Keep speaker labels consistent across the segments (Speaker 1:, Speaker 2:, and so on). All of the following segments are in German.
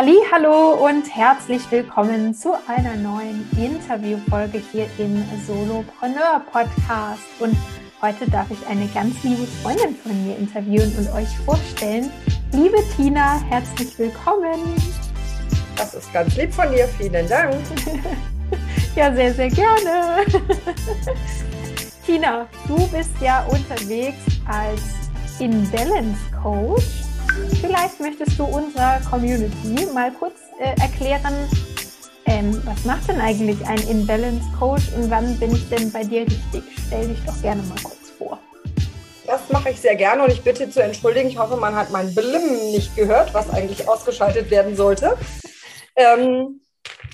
Speaker 1: Hallo und herzlich willkommen zu einer neuen Interviewfolge hier im Solopreneur Podcast. Und heute darf ich eine ganz liebe Freundin von mir interviewen und euch vorstellen. Liebe Tina, herzlich willkommen.
Speaker 2: Das ist ganz lieb von dir. Vielen Dank.
Speaker 1: ja, sehr, sehr gerne. Tina, du bist ja unterwegs als Imbalance Coach Vielleicht möchtest du unserer Community mal kurz äh, erklären, ähm, was macht denn eigentlich ein Imbalance Coach und wann bin ich denn bei dir richtig? Stell dich doch gerne mal kurz vor.
Speaker 2: Das mache ich sehr gerne und ich bitte zu entschuldigen. Ich hoffe, man hat mein Blim nicht gehört, was eigentlich ausgeschaltet werden sollte. Ähm,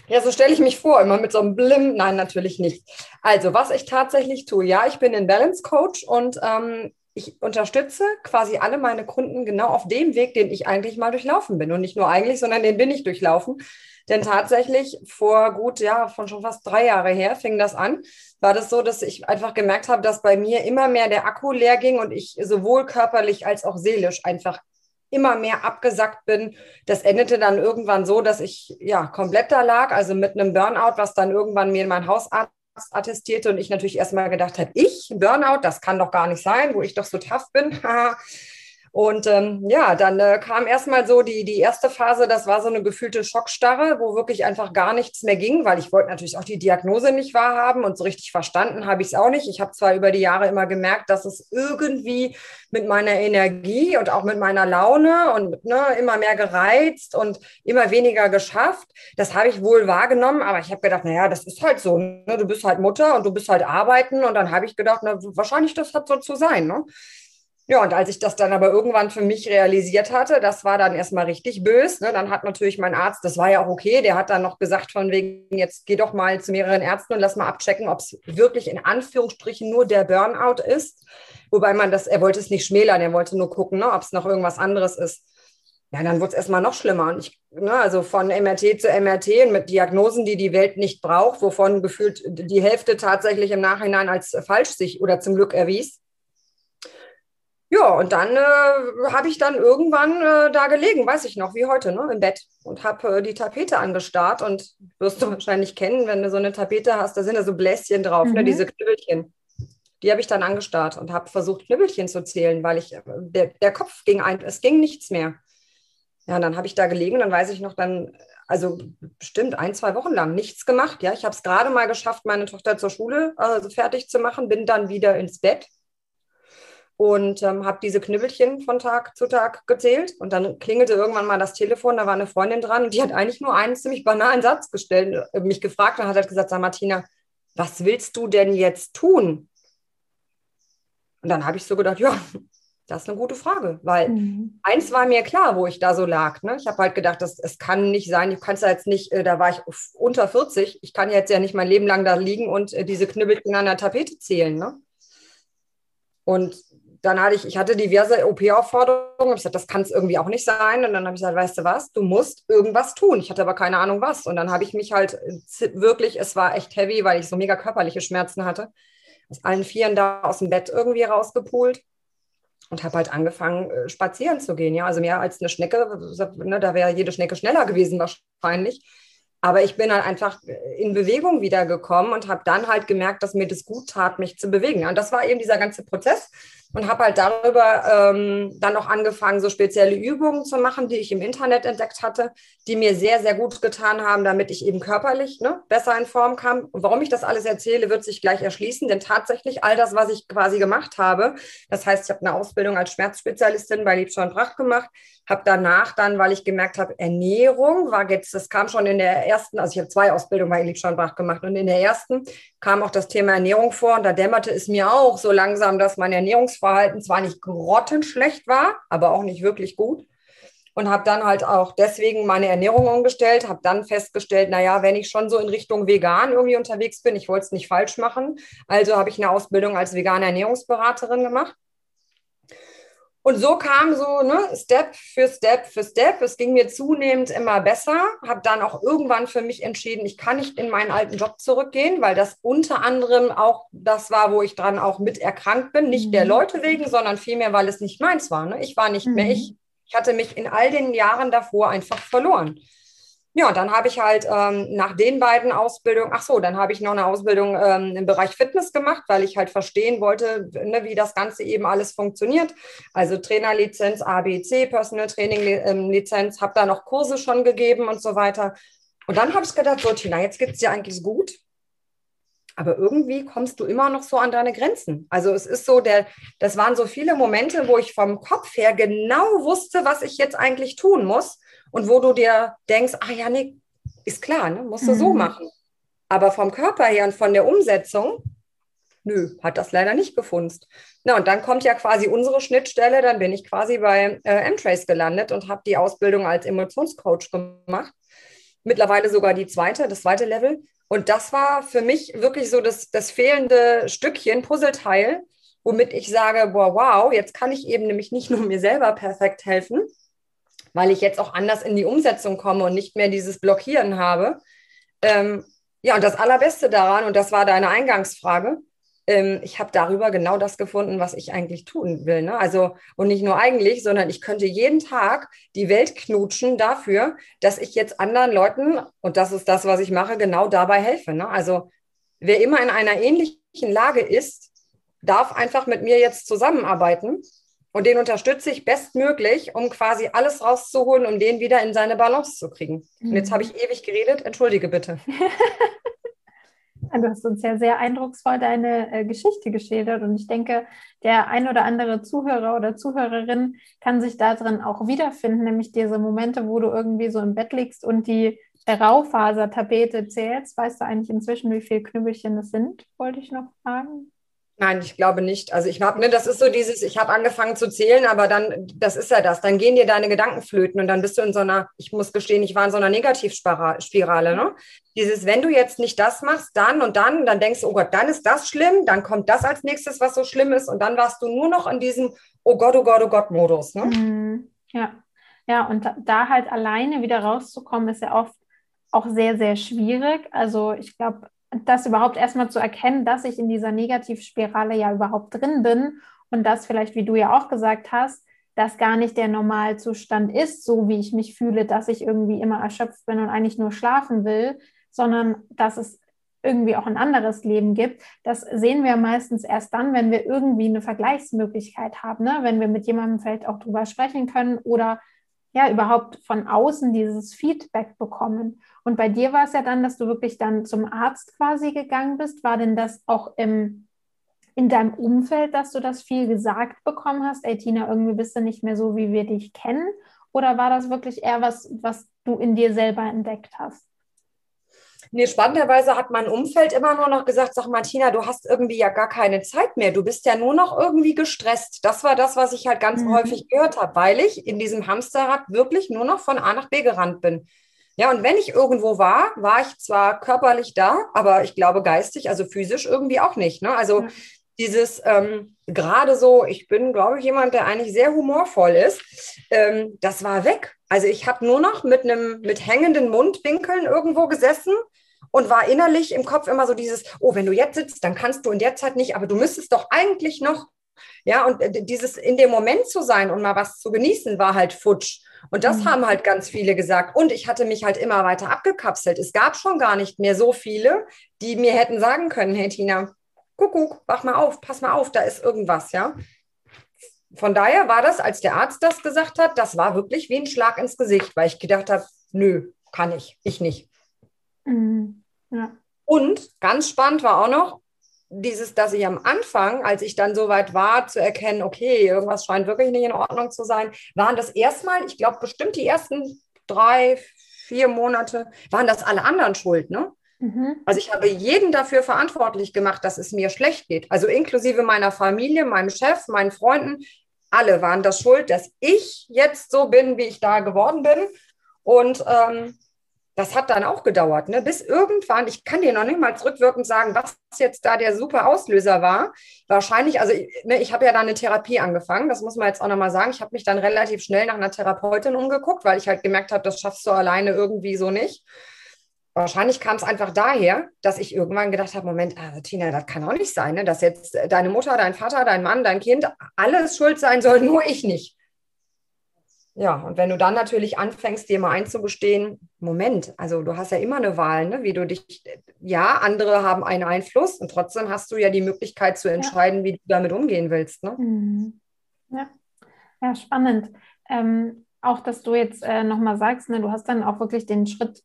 Speaker 2: ja, so stelle ich mich vor, immer mit so einem Blim. Nein, natürlich nicht. Also, was ich tatsächlich tue, ja, ich bin ein Balance Coach und ähm, ich unterstütze quasi alle meine Kunden genau auf dem Weg, den ich eigentlich mal durchlaufen bin. Und nicht nur eigentlich, sondern den bin ich durchlaufen. Denn tatsächlich vor gut, ja, von schon fast drei Jahre her fing das an, war das so, dass ich einfach gemerkt habe, dass bei mir immer mehr der Akku leer ging und ich sowohl körperlich als auch seelisch einfach immer mehr abgesackt bin. Das endete dann irgendwann so, dass ich ja komplett da lag, also mit einem Burnout, was dann irgendwann mir mein Hausarzt attestierte und ich natürlich erstmal gedacht habe, ich, Burnout, das kann doch gar nicht sein, wo ich doch so tough bin. Und ähm, ja, dann äh, kam erstmal so die, die erste Phase, das war so eine gefühlte Schockstarre, wo wirklich einfach gar nichts mehr ging, weil ich wollte natürlich auch die Diagnose nicht wahrhaben und so richtig verstanden habe ich es auch nicht. Ich habe zwar über die Jahre immer gemerkt, dass es irgendwie mit meiner Energie und auch mit meiner Laune und ne, immer mehr gereizt und immer weniger geschafft. Das habe ich wohl wahrgenommen, aber ich habe gedacht, naja, das ist halt so. Ne? Du bist halt Mutter und du bist halt arbeiten und dann habe ich gedacht, na, wahrscheinlich das hat so zu sein. Ne? Ja, und als ich das dann aber irgendwann für mich realisiert hatte, das war dann erstmal richtig bös. Ne? Dann hat natürlich mein Arzt, das war ja auch okay, der hat dann noch gesagt von wegen, jetzt geh doch mal zu mehreren Ärzten und lass mal abchecken, ob es wirklich in Anführungsstrichen nur der Burnout ist. Wobei man das, er wollte es nicht schmälern, er wollte nur gucken, ne, ob es noch irgendwas anderes ist. Ja, dann wurde es erstmal noch schlimmer. Und ich, ne, also von MRT zu MRT und mit Diagnosen, die die Welt nicht braucht, wovon gefühlt die Hälfte tatsächlich im Nachhinein als falsch sich oder zum Glück erwies ja, und dann äh, habe ich dann irgendwann äh, da gelegen, weiß ich noch, wie heute, ne, im Bett und habe äh, die Tapete angestarrt und wirst du wahrscheinlich kennen, wenn du so eine Tapete hast, da sind ja so Bläschen drauf, ne, mhm. ne, diese Knüppelchen. Die habe ich dann angestarrt und habe versucht, Knüppelchen zu zählen, weil ich, äh, der, der Kopf ging ein, es ging nichts mehr. Ja, und dann habe ich da gelegen, dann weiß ich noch, dann, also bestimmt ein, zwei Wochen lang nichts gemacht. Ja, ich habe es gerade mal geschafft, meine Tochter zur Schule also fertig zu machen, bin dann wieder ins Bett und ähm, habe diese Knüppelchen von Tag zu Tag gezählt. Und dann klingelte irgendwann mal das Telefon, da war eine Freundin dran und die hat eigentlich nur einen ziemlich banalen Satz gestellt, äh, mich gefragt und hat halt gesagt, sag Martina, was willst du denn jetzt tun? Und dann habe ich so gedacht, ja, das ist eine gute Frage, weil mhm. eins war mir klar, wo ich da so lag. Ne? Ich habe halt gedacht, das, es kann nicht sein, du kannst ja jetzt nicht, äh, da war ich unter 40, ich kann jetzt ja nicht mein Leben lang da liegen und äh, diese Knüppelchen an der Tapete zählen. Ne? Und dann hatte ich, ich hatte diverse OP-Aufforderungen, ich gesagt, das kann es irgendwie auch nicht sein. Und dann habe ich gesagt, weißt du was, du musst irgendwas tun. Ich hatte aber keine Ahnung was. Und dann habe ich mich halt wirklich, es war echt heavy, weil ich so mega körperliche Schmerzen hatte, aus allen Vieren da aus dem Bett irgendwie rausgepult und habe halt angefangen, äh, spazieren zu gehen. Ja, also mehr als eine Schnecke, ne, da wäre jede Schnecke schneller gewesen wahrscheinlich. Aber ich bin halt einfach in Bewegung wiedergekommen und habe dann halt gemerkt, dass mir das gut tat, mich zu bewegen. Und das war eben dieser ganze Prozess und habe halt darüber ähm, dann auch angefangen, so spezielle Übungen zu machen, die ich im Internet entdeckt hatte, die mir sehr, sehr gut getan haben, damit ich eben körperlich ne, besser in Form kam. Und warum ich das alles erzähle, wird sich gleich erschließen, denn tatsächlich all das, was ich quasi gemacht habe, das heißt, ich habe eine Ausbildung als Schmerzspezialistin bei Liebschau und Pracht gemacht, habe danach dann, weil ich gemerkt habe, Ernährung war jetzt, das kam schon in der ersten, also ich habe zwei Ausbildungen bei Pracht gemacht und in der ersten kam auch das Thema Ernährung vor und da dämmerte es mir auch so langsam, dass mein Ernährungsverhalten zwar nicht grottenschlecht war, aber auch nicht wirklich gut. Und habe dann halt auch deswegen meine Ernährung umgestellt, habe dann festgestellt, naja, wenn ich schon so in Richtung vegan irgendwie unterwegs bin, ich wollte es nicht falsch machen, also habe ich eine Ausbildung als vegane Ernährungsberaterin gemacht und so kam so ne, Step für Step für Step. Es ging mir zunehmend immer besser. Habe dann auch irgendwann für mich entschieden, ich kann nicht in meinen alten Job zurückgehen, weil das unter anderem auch das war, wo ich dran auch mit erkrankt bin. Nicht mhm. der Leute wegen, sondern vielmehr, weil es nicht meins war. Ne? Ich war nicht mhm. mehr ich. Ich hatte mich in all den Jahren davor einfach verloren. Ja, dann habe ich halt ähm, nach den beiden Ausbildungen, ach so, dann habe ich noch eine Ausbildung ähm, im Bereich Fitness gemacht, weil ich halt verstehen wollte, ne, wie das Ganze eben alles funktioniert. Also Trainerlizenz, ABC, Personal Training ähm, Lizenz, habe da noch Kurse schon gegeben und so weiter. Und dann habe ich gedacht, so Tina, jetzt geht es dir eigentlich gut. Aber irgendwie kommst du immer noch so an deine Grenzen. Also es ist so, der, das waren so viele Momente, wo ich vom Kopf her genau wusste, was ich jetzt eigentlich tun muss und wo du dir denkst, ah ja, nee, ist klar, ne? musst du mhm. so machen. Aber vom Körper her und von der Umsetzung, nö, hat das leider nicht gefunzt. Na, und dann kommt ja quasi unsere Schnittstelle, dann bin ich quasi bei äh, M-Trace gelandet und habe die Ausbildung als Emotionscoach gemacht. Mittlerweile sogar die zweite, das zweite Level. Und das war für mich wirklich so das, das fehlende Stückchen, Puzzleteil, womit ich sage, boah, wow, jetzt kann ich eben nämlich nicht nur mir selber perfekt helfen, weil ich jetzt auch anders in die Umsetzung komme und nicht mehr dieses Blockieren habe. Ähm, ja, und das Allerbeste daran, und das war deine Eingangsfrage, ähm, ich habe darüber genau das gefunden, was ich eigentlich tun will. Ne? Also, und nicht nur eigentlich, sondern ich könnte jeden Tag die Welt knutschen dafür, dass ich jetzt anderen Leuten, und das ist das, was ich mache, genau dabei helfe. Ne? Also, wer immer in einer ähnlichen Lage ist, darf einfach mit mir jetzt zusammenarbeiten und den unterstütze ich bestmöglich, um quasi alles rauszuholen, um den wieder in seine Balance zu kriegen. Mhm. Und jetzt habe ich mhm. ewig geredet. Entschuldige bitte.
Speaker 1: du hast uns ja sehr eindrucksvoll deine äh, Geschichte geschildert. Und ich denke, der ein oder andere Zuhörer oder Zuhörerin kann sich darin auch wiederfinden, nämlich diese Momente, wo du irgendwie so im Bett liegst und die Raufasertapete zählst. Weißt du eigentlich inzwischen, wie viele Knüppelchen das sind? Wollte ich noch fragen.
Speaker 2: Nein, ich glaube nicht. Also ich habe, ne, das ist so dieses, ich habe angefangen zu zählen, aber dann, das ist ja das, dann gehen dir deine Gedanken flöten und dann bist du in so einer, ich muss gestehen, ich war in so einer Negativspirale, ne? Dieses, wenn du jetzt nicht das machst, dann und dann, dann denkst du, oh Gott, dann ist das schlimm, dann kommt das als nächstes, was so schlimm ist und dann warst du nur noch in diesem, oh Gott, oh Gott, oh Gott Modus, ne?
Speaker 1: Mhm. Ja, ja, und da, da halt alleine wieder rauszukommen, ist ja oft auch sehr, sehr schwierig. Also ich glaube, das überhaupt erstmal zu erkennen, dass ich in dieser Negativspirale ja überhaupt drin bin und das vielleicht, wie du ja auch gesagt hast, das gar nicht der Normalzustand ist, so wie ich mich fühle, dass ich irgendwie immer erschöpft bin und eigentlich nur schlafen will, sondern dass es irgendwie auch ein anderes Leben gibt. Das sehen wir meistens erst dann, wenn wir irgendwie eine Vergleichsmöglichkeit haben, ne? wenn wir mit jemandem vielleicht auch drüber sprechen können oder ja überhaupt von außen dieses Feedback bekommen. Und bei dir war es ja dann, dass du wirklich dann zum Arzt quasi gegangen bist. War denn das auch im, in deinem Umfeld, dass du das viel gesagt bekommen hast? Ey, Tina, irgendwie bist du nicht mehr so, wie wir dich kennen? Oder war das wirklich eher was, was du in dir selber entdeckt hast?
Speaker 2: Nee, spannenderweise hat mein Umfeld immer nur noch gesagt, sag Martina, du hast irgendwie ja gar keine Zeit mehr. Du bist ja nur noch irgendwie gestresst. Das war das, was ich halt ganz mhm. häufig gehört habe, weil ich in diesem Hamsterrad wirklich nur noch von A nach B gerannt bin. Ja, und wenn ich irgendwo war, war ich zwar körperlich da, aber ich glaube geistig, also physisch irgendwie auch nicht. Ne? Also ja. dieses ähm, gerade so, ich bin, glaube ich, jemand, der eigentlich sehr humorvoll ist, ähm, das war weg. Also ich habe nur noch mit einem mit hängenden Mundwinkeln irgendwo gesessen und war innerlich im Kopf immer so dieses, oh, wenn du jetzt sitzt, dann kannst du in der Zeit nicht, aber du müsstest doch eigentlich noch, ja, und äh, dieses in dem Moment zu sein und mal was zu genießen, war halt futsch. Und das mhm. haben halt ganz viele gesagt. Und ich hatte mich halt immer weiter abgekapselt. Es gab schon gar nicht mehr so viele, die mir hätten sagen können, hey Tina, Kuckuck, wach mal auf, pass mal auf, da ist irgendwas, ja. Von daher war das, als der Arzt das gesagt hat, das war wirklich wie ein Schlag ins Gesicht, weil ich gedacht habe, nö, kann ich, ich nicht. Mhm. Ja. Und ganz spannend war auch noch, dieses, dass ich am Anfang, als ich dann soweit war, zu erkennen, okay, irgendwas scheint wirklich nicht in Ordnung zu sein, waren das erstmal, ich glaube, bestimmt die ersten drei, vier Monate, waren das alle anderen schuld, ne? Mhm. Also ich habe jeden dafür verantwortlich gemacht, dass es mir schlecht geht. Also inklusive meiner Familie, meinem Chef, meinen Freunden, alle waren das schuld, dass ich jetzt so bin, wie ich da geworden bin. Und ähm, das hat dann auch gedauert, ne? bis irgendwann, ich kann dir noch nicht mal zurückwirkend sagen, was jetzt da der super Auslöser war. Wahrscheinlich, also ne, ich habe ja da eine Therapie angefangen, das muss man jetzt auch nochmal sagen. Ich habe mich dann relativ schnell nach einer Therapeutin umgeguckt, weil ich halt gemerkt habe, das schaffst du alleine irgendwie so nicht. Wahrscheinlich kam es einfach daher, dass ich irgendwann gedacht habe, Moment, also Tina, das kann auch nicht sein, ne? dass jetzt deine Mutter, dein Vater, dein Mann, dein Kind, alles schuld sein soll, nur ich nicht. Ja, und wenn du dann natürlich anfängst, dir mal einzugestehen, Moment, also du hast ja immer eine Wahl, ne? wie du dich, ja, andere haben einen Einfluss und trotzdem hast du ja die Möglichkeit zu entscheiden, ja. wie du damit umgehen willst. Ne?
Speaker 1: Mhm. Ja. ja, spannend. Ähm, auch, dass du jetzt äh, nochmal sagst, ne, du hast dann auch wirklich den Schritt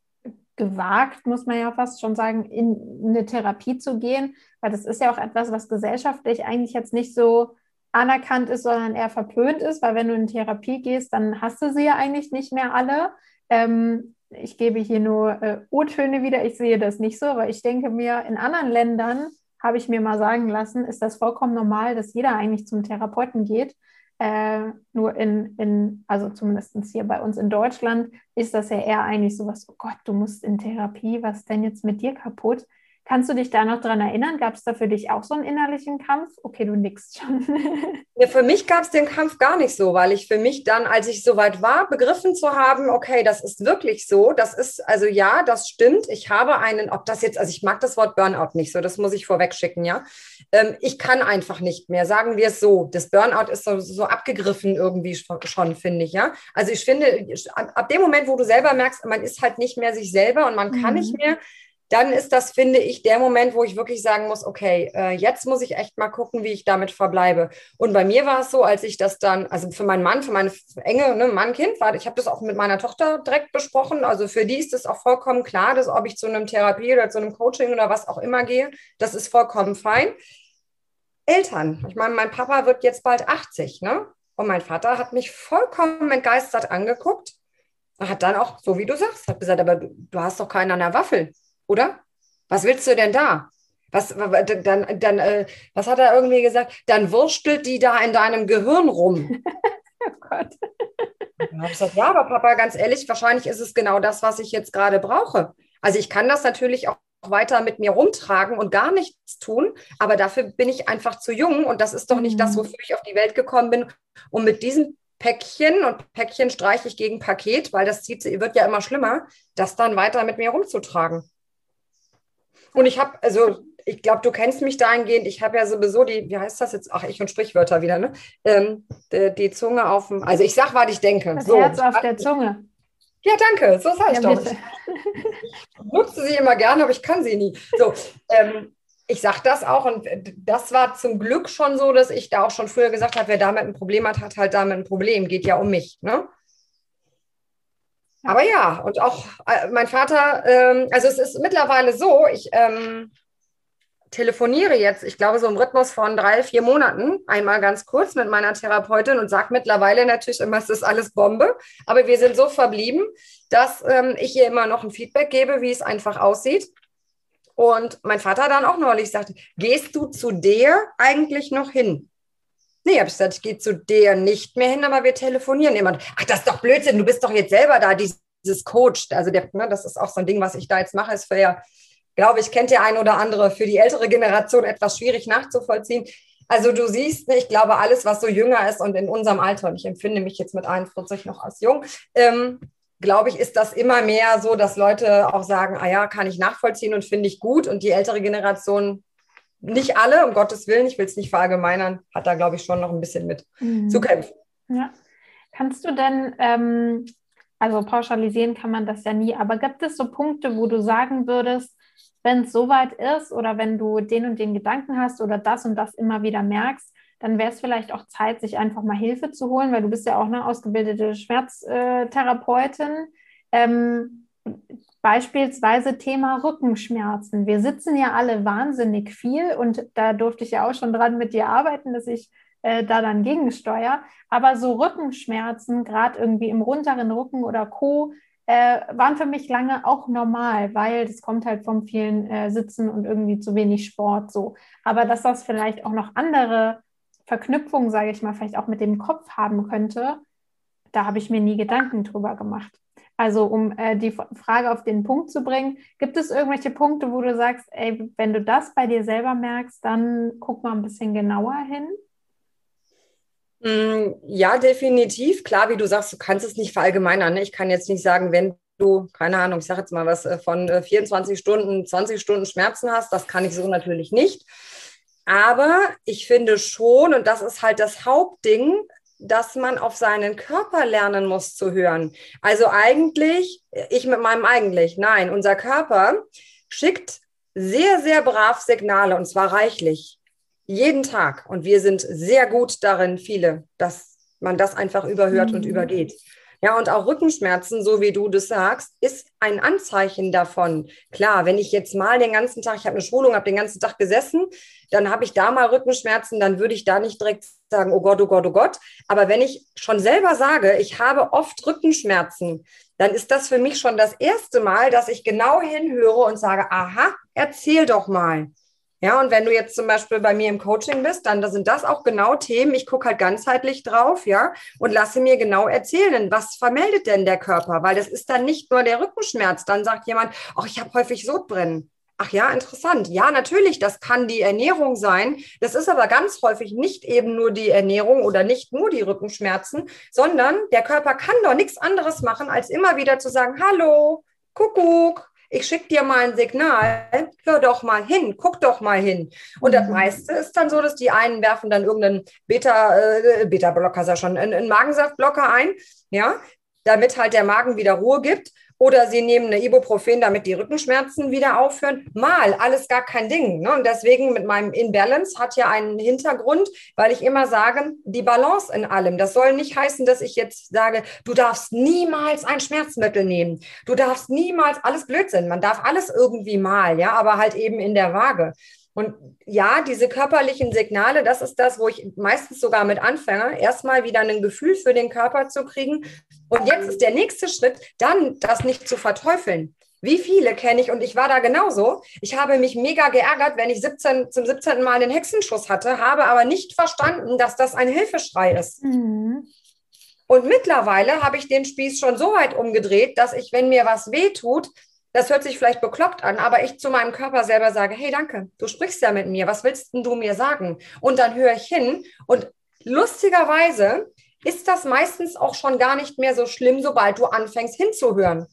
Speaker 1: gewagt, muss man ja fast schon sagen, in eine Therapie zu gehen, weil das ist ja auch etwas, was gesellschaftlich eigentlich jetzt nicht so anerkannt ist, sondern eher verpönt ist, weil wenn du in Therapie gehst, dann hast du sie ja eigentlich nicht mehr alle. Ähm, ich gebe hier nur äh, O-Töne wieder, ich sehe das nicht so, weil ich denke mir, in anderen Ländern habe ich mir mal sagen lassen, ist das vollkommen normal, dass jeder eigentlich zum Therapeuten geht. Äh, nur in, in, also zumindest hier bei uns in Deutschland, ist das ja eher eigentlich so was, oh Gott, du musst in Therapie, was ist denn jetzt mit dir kaputt? Kannst du dich da noch dran erinnern? Gab es da für dich auch so einen innerlichen Kampf? Okay, du nickst schon.
Speaker 2: ja, für mich gab es den Kampf gar nicht so, weil ich für mich dann, als ich soweit war, begriffen zu haben, okay, das ist wirklich so. Das ist, also ja, das stimmt. Ich habe einen, ob das jetzt, also ich mag das Wort Burnout nicht so, das muss ich vorweg schicken, ja. Ähm, ich kann einfach nicht mehr, sagen wir es so. Das Burnout ist so, so abgegriffen irgendwie schon, finde ich, ja. Also ich finde, ab dem Moment, wo du selber merkst, man ist halt nicht mehr sich selber und man kann mhm. nicht mehr, dann ist das, finde ich, der Moment, wo ich wirklich sagen muss, okay, äh, jetzt muss ich echt mal gucken, wie ich damit verbleibe. Und bei mir war es so, als ich das dann, also für meinen Mann, für meine enge ne, Mann-Kind, war, ich habe das auch mit meiner Tochter direkt besprochen. Also für die ist es auch vollkommen klar, dass ob ich zu einem Therapie oder zu einem Coaching oder was auch immer gehe, das ist vollkommen fein. Eltern, ich meine, mein Papa wird jetzt bald 80, ne? Und mein Vater hat mich vollkommen entgeistert angeguckt. Hat dann auch, so wie du sagst, hat gesagt, aber du, du hast doch keinen an der Waffel oder? Was willst du denn da? Was, dann, dann, äh, was hat er irgendwie gesagt? Dann wurstelt die da in deinem Gehirn rum. oh Gott. Dann habe ich gesagt, ja, aber Papa, ganz ehrlich, wahrscheinlich ist es genau das, was ich jetzt gerade brauche. Also ich kann das natürlich auch weiter mit mir rumtragen und gar nichts tun, aber dafür bin ich einfach zu jung und das ist doch nicht mhm. das, wofür ich auf die Welt gekommen bin, um mit diesem Päckchen und Päckchen streiche ich gegen Paket, weil das zieht, wird ja immer schlimmer, das dann weiter mit mir rumzutragen. Und ich habe, also ich glaube, du kennst mich dahingehend. Ich habe ja sowieso die, wie heißt das jetzt? Ach, ich und Sprichwörter wieder, ne? Ähm, die, die, Zunge auf dem, also ich sag, was ich denke.
Speaker 1: Das so. Herz auf der Zunge.
Speaker 2: Ja, danke, so sage ich ja, doch. Ich nutze sie immer gerne, aber ich kann sie nie. So, ähm, ich sage das auch und das war zum Glück schon so, dass ich da auch schon früher gesagt habe, wer damit ein Problem hat, hat halt damit ein Problem. Geht ja um mich. Ne? Aber ja, und auch äh, mein Vater, ähm, also es ist mittlerweile so, ich ähm, telefoniere jetzt, ich glaube, so im Rhythmus von drei, vier Monaten, einmal ganz kurz mit meiner Therapeutin und sage mittlerweile natürlich immer, es ist alles Bombe. Aber wir sind so verblieben, dass ähm, ich ihr immer noch ein Feedback gebe, wie es einfach aussieht. Und mein Vater dann auch neulich sagte, gehst du zu der eigentlich noch hin? Nee, habe ich gesagt, ich gehe zu der nicht mehr hin, aber wir telefonieren immer. Ach, das ist doch Blödsinn, du bist doch jetzt selber da, dieses Coach. Also der, ne, das ist auch so ein Ding, was ich da jetzt mache, ist für ja, glaube ich, kennt der ein oder andere für die ältere Generation etwas schwierig nachzuvollziehen. Also du siehst, ne, ich glaube, alles, was so jünger ist und in unserem Alter, und ich empfinde mich jetzt mit 41 noch als jung, ähm, glaube ich, ist das immer mehr so, dass Leute auch sagen, ah ja, kann ich nachvollziehen und finde ich gut. Und die ältere Generation nicht alle, um Gottes Willen, ich will es nicht verallgemeinern, hat da, glaube ich, schon noch ein bisschen mit mhm. zu kämpfen.
Speaker 1: Ja. Kannst du denn, ähm, also pauschalisieren kann man das ja nie, aber gibt es so Punkte, wo du sagen würdest, wenn es soweit ist oder wenn du den und den Gedanken hast oder das und das immer wieder merkst, dann wäre es vielleicht auch Zeit, sich einfach mal Hilfe zu holen, weil du bist ja auch eine ausgebildete Schmerztherapeutin. Ähm, Beispielsweise Thema Rückenschmerzen. Wir sitzen ja alle wahnsinnig viel und da durfte ich ja auch schon dran mit dir arbeiten, dass ich äh, da dann gegensteuere. Aber so Rückenschmerzen, gerade irgendwie im runteren Rücken oder Co., äh, waren für mich lange auch normal, weil das kommt halt vom vielen äh, Sitzen und irgendwie zu wenig Sport so. Aber dass das vielleicht auch noch andere Verknüpfungen, sage ich mal, vielleicht auch mit dem Kopf haben könnte, da habe ich mir nie Gedanken drüber gemacht. Also um äh, die Frage auf den Punkt zu bringen, gibt es irgendwelche Punkte, wo du sagst, ey, wenn du das bei dir selber merkst, dann guck mal ein bisschen genauer hin?
Speaker 2: Mm, ja, definitiv. Klar, wie du sagst, du kannst es nicht verallgemeinern. Ne? Ich kann jetzt nicht sagen, wenn du, keine Ahnung, ich sage jetzt mal was, äh, von 24 äh, Stunden, 20 Stunden Schmerzen hast, das kann ich so natürlich nicht. Aber ich finde schon, und das ist halt das Hauptding, dass man auf seinen Körper lernen muss zu hören. Also eigentlich, ich mit meinem eigentlich, nein, unser Körper schickt sehr, sehr brav Signale und zwar reichlich. Jeden Tag. Und wir sind sehr gut darin, viele, dass man das einfach überhört mhm. und übergeht. Ja, und auch Rückenschmerzen, so wie du das sagst, ist ein Anzeichen davon. Klar, wenn ich jetzt mal den ganzen Tag, ich habe eine Schulung, habe den ganzen Tag gesessen, dann habe ich da mal Rückenschmerzen, dann würde ich da nicht direkt sagen, oh Gott, oh Gott, oh Gott. Aber wenn ich schon selber sage, ich habe oft Rückenschmerzen, dann ist das für mich schon das erste Mal, dass ich genau hinhöre und sage, aha, erzähl doch mal. Ja, und wenn du jetzt zum Beispiel bei mir im Coaching bist, dann sind das auch genau Themen. Ich gucke halt ganzheitlich drauf, ja, und lasse mir genau erzählen, was vermeldet denn der Körper? Weil das ist dann nicht nur der Rückenschmerz. Dann sagt jemand, ach, ich habe häufig Sodbrennen. Ach ja, interessant. Ja, natürlich, das kann die Ernährung sein. Das ist aber ganz häufig nicht eben nur die Ernährung oder nicht nur die Rückenschmerzen, sondern der Körper kann doch nichts anderes machen, als immer wieder zu sagen, hallo, Kuckuck, ich schicke dir mal ein Signal, hör doch mal hin, guck doch mal hin. Und das mhm. meiste ist dann so, dass die einen werfen dann irgendeinen Beta, äh, Beta-Blocker, sag schon, einen, einen Magensaftblocker ein, ja, damit halt der Magen wieder Ruhe gibt. Oder sie nehmen eine Ibuprofen, damit die Rückenschmerzen wieder aufhören. Mal, alles gar kein Ding. Ne? Und deswegen mit meinem Inbalance hat ja einen Hintergrund, weil ich immer sage, die Balance in allem. Das soll nicht heißen, dass ich jetzt sage, du darfst niemals ein Schmerzmittel nehmen. Du darfst niemals alles Blödsinn. Man darf alles irgendwie mal, ja, aber halt eben in der Waage. Und ja, diese körperlichen Signale, das ist das, wo ich meistens sogar mit anfange, erstmal wieder ein Gefühl für den Körper zu kriegen und jetzt ist der nächste Schritt, dann das nicht zu verteufeln. Wie viele kenne ich und ich war da genauso. Ich habe mich mega geärgert, wenn ich 17, zum 17. Mal einen Hexenschuss hatte, habe aber nicht verstanden, dass das ein Hilfeschrei ist. Mhm. Und mittlerweile habe ich den Spieß schon so weit umgedreht, dass ich, wenn mir was weh tut, das hört sich vielleicht bekloppt an, aber ich zu meinem Körper selber sage, hey, danke, du sprichst ja mit mir, was willst denn du mir sagen? Und dann höre ich hin und lustigerweise ist das meistens auch schon gar nicht mehr so schlimm, sobald du anfängst hinzuhören.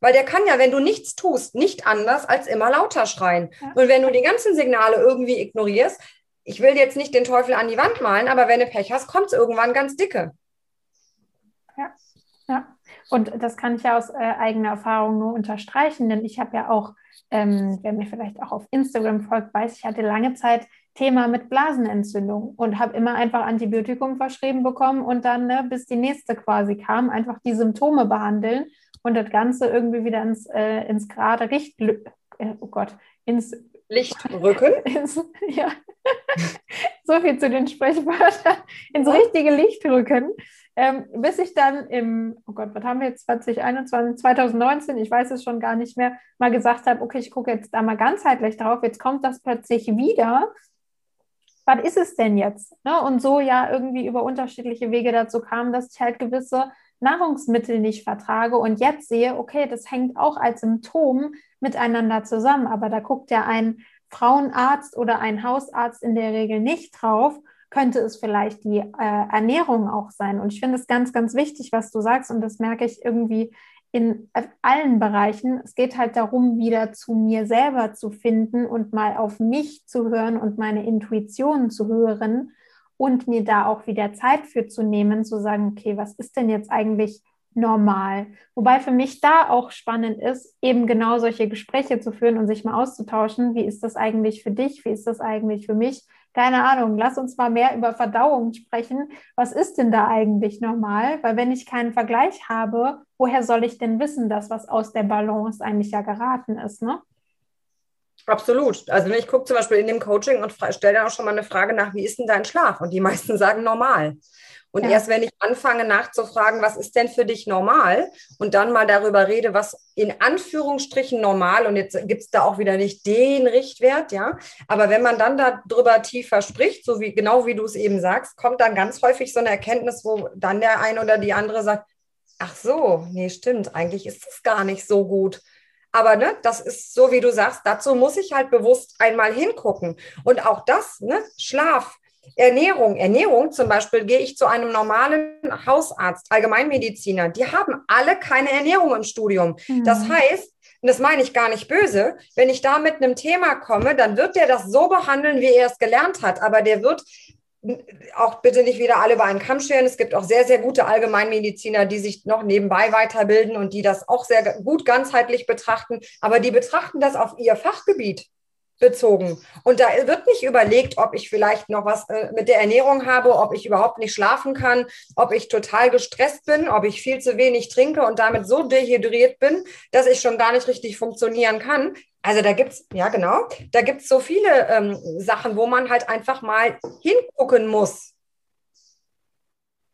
Speaker 2: Weil der kann ja, wenn du nichts tust, nicht anders als immer lauter schreien. Ja. Und wenn du die ganzen Signale irgendwie ignorierst, ich will jetzt nicht den Teufel an die Wand malen, aber wenn du Pech hast, kommt es irgendwann ganz dicke.
Speaker 1: Ja, ja. Und das kann ich ja aus äh, eigener Erfahrung nur unterstreichen, denn ich habe ja auch, ähm, wer mir vielleicht auch auf Instagram folgt, weiß, ich hatte lange Zeit Thema mit Blasenentzündung und habe immer einfach Antibiotikum verschrieben bekommen und dann, ne, bis die nächste quasi kam, einfach die Symptome behandeln und das Ganze irgendwie wieder ins, äh, ins gerade Licht, äh, oh Gott, ins
Speaker 2: Licht rücken.
Speaker 1: Ins, ja, so viel zu den Sprechwörtern, ins richtige Licht rücken. Ähm, bis ich dann im, oh Gott, was haben wir jetzt, 2021, 2019, ich weiß es schon gar nicht mehr, mal gesagt habe, okay, ich gucke jetzt da mal ganzheitlich drauf, jetzt kommt das plötzlich wieder was ist es denn jetzt? Ne? Und so ja irgendwie über unterschiedliche Wege dazu kam, dass ich halt gewisse Nahrungsmittel nicht vertrage und jetzt sehe, okay, das hängt auch als Symptom miteinander zusammen, aber da guckt ja ein Frauenarzt oder ein Hausarzt in der Regel nicht drauf, könnte es vielleicht die äh, Ernährung auch sein. Und ich finde es ganz, ganz wichtig, was du sagst und das merke ich irgendwie in allen Bereichen. Es geht halt darum, wieder zu mir selber zu finden und mal auf mich zu hören und meine Intuition zu hören und mir da auch wieder Zeit für zu nehmen, zu sagen, okay, was ist denn jetzt eigentlich normal? Wobei für mich da auch spannend ist, eben genau solche Gespräche zu führen und sich mal auszutauschen. Wie ist das eigentlich für dich? Wie ist das eigentlich für mich? keine Ahnung, lass uns mal mehr über Verdauung sprechen. Was ist denn da eigentlich normal? Weil wenn ich keinen Vergleich habe, woher soll ich denn wissen, dass was aus der Balance eigentlich ja geraten ist, ne?
Speaker 2: Absolut. Also ich gucke zum Beispiel in dem Coaching und stelle dann auch schon mal eine Frage nach, wie ist denn dein Schlaf? Und die meisten sagen normal. Und ja. erst wenn ich anfange nachzufragen, was ist denn für dich normal und dann mal darüber rede, was in Anführungsstrichen normal und jetzt gibt es da auch wieder nicht den Richtwert, ja, aber wenn man dann darüber tiefer spricht, so wie genau wie du es eben sagst, kommt dann ganz häufig so eine Erkenntnis, wo dann der eine oder die andere sagt, ach so, nee, stimmt, eigentlich ist es gar nicht so gut. Aber ne, das ist so, wie du sagst, dazu muss ich halt bewusst einmal hingucken. Und auch das, ne, Schlaf, Ernährung, Ernährung zum Beispiel, gehe ich zu einem normalen Hausarzt, Allgemeinmediziner, die haben alle keine Ernährung im Studium. Mhm. Das heißt, und das meine ich gar nicht böse, wenn ich da mit einem Thema komme, dann wird der das so behandeln, wie er es gelernt hat, aber der wird auch bitte nicht wieder alle über einen Kamm scheren. Es gibt auch sehr, sehr gute Allgemeinmediziner, die sich noch nebenbei weiterbilden und die das auch sehr gut ganzheitlich betrachten. Aber die betrachten das auf ihr Fachgebiet bezogen. Und da wird nicht überlegt, ob ich vielleicht noch was äh, mit der Ernährung habe, ob ich überhaupt nicht schlafen kann, ob ich total gestresst bin, ob ich viel zu wenig trinke und damit so dehydriert bin, dass ich schon gar nicht richtig funktionieren kann. Also da gibt es, ja genau, da gibt es so viele ähm, Sachen, wo man halt einfach mal hingucken muss.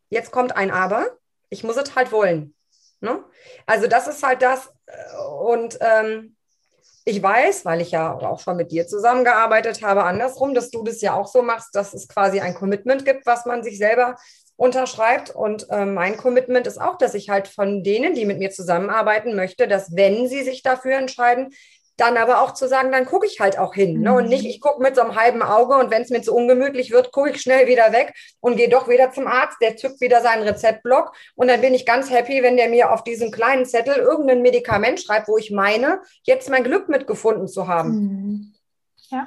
Speaker 2: Jetzt kommt ein Aber, ich muss es halt wollen. Ne? Also das ist halt das. Äh, und ähm, ich weiß, weil ich ja auch schon mit dir zusammengearbeitet habe, andersrum, dass du das ja auch so machst, dass es quasi ein Commitment gibt, was man sich selber unterschreibt. Und äh, mein Commitment ist auch, dass ich halt von denen, die mit mir zusammenarbeiten möchte, dass wenn sie sich dafür entscheiden, dann aber auch zu sagen, dann gucke ich halt auch hin. Ne? Und nicht, mhm. ich gucke mit so einem halben Auge und wenn es mir zu ungemütlich wird, gucke ich schnell wieder weg und gehe doch wieder zum Arzt, der zückt wieder seinen Rezeptblock und dann bin ich ganz happy, wenn der mir auf diesen kleinen Zettel irgendein Medikament schreibt, wo ich meine, jetzt mein Glück mitgefunden zu haben.
Speaker 1: Mhm. Ja.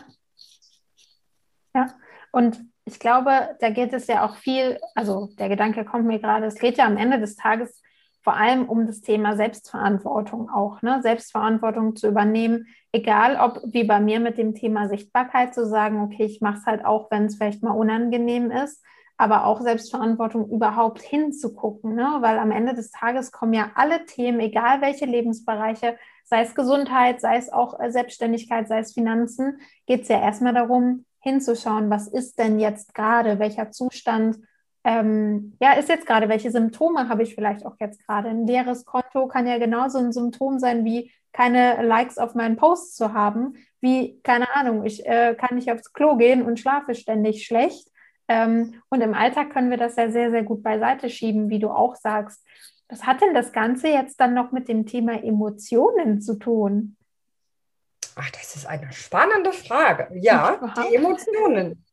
Speaker 1: Ja. Und ich glaube, da geht es ja auch viel, also der Gedanke kommt mir gerade, es geht ja am Ende des Tages vor allem um das Thema Selbstverantwortung auch, ne? Selbstverantwortung zu übernehmen, egal ob wie bei mir mit dem Thema Sichtbarkeit zu sagen, okay, ich mache es halt auch, wenn es vielleicht mal unangenehm ist, aber auch Selbstverantwortung überhaupt hinzugucken, ne? weil am Ende des Tages kommen ja alle Themen, egal welche Lebensbereiche, sei es Gesundheit, sei es auch äh, Selbstständigkeit, sei es Finanzen, geht es ja erstmal darum, hinzuschauen, was ist denn jetzt gerade, welcher Zustand ähm, ja, ist jetzt gerade, welche Symptome habe ich vielleicht auch jetzt gerade? Ein leeres Konto kann ja genauso ein Symptom sein, wie keine Likes auf meinen Posts zu haben, wie, keine Ahnung, ich äh, kann nicht aufs Klo gehen und schlafe ständig schlecht. Ähm, und im Alltag können wir das ja sehr, sehr gut beiseite schieben, wie du auch sagst. Was hat denn das Ganze jetzt dann noch mit dem Thema Emotionen zu tun?
Speaker 2: Ach, das ist eine spannende Frage. Ja, die Emotionen.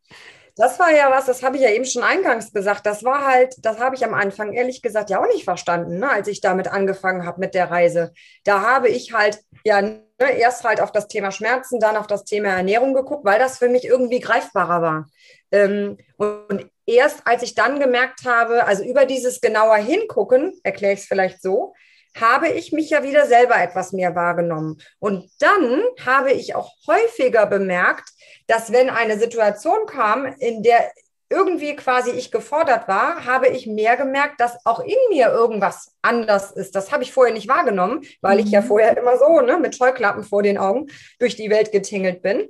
Speaker 2: Das war ja was, das habe ich ja eben schon eingangs gesagt. Das war halt, das habe ich am Anfang ehrlich gesagt ja auch nicht verstanden, ne, als ich damit angefangen habe mit der Reise. Da habe ich halt ja ne, erst halt auf das Thema Schmerzen, dann auf das Thema Ernährung geguckt, weil das für mich irgendwie greifbarer war. Ähm, und erst als ich dann gemerkt habe, also über dieses genauer Hingucken, erkläre ich es vielleicht so, habe ich mich ja wieder selber etwas mehr wahrgenommen. Und dann habe ich auch häufiger bemerkt, dass wenn eine Situation kam, in der irgendwie quasi ich gefordert war, habe ich mehr gemerkt, dass auch in mir irgendwas anders ist. Das habe ich vorher nicht wahrgenommen, weil ich ja mhm. vorher immer so ne, mit Scheuklappen vor den Augen durch die Welt getingelt bin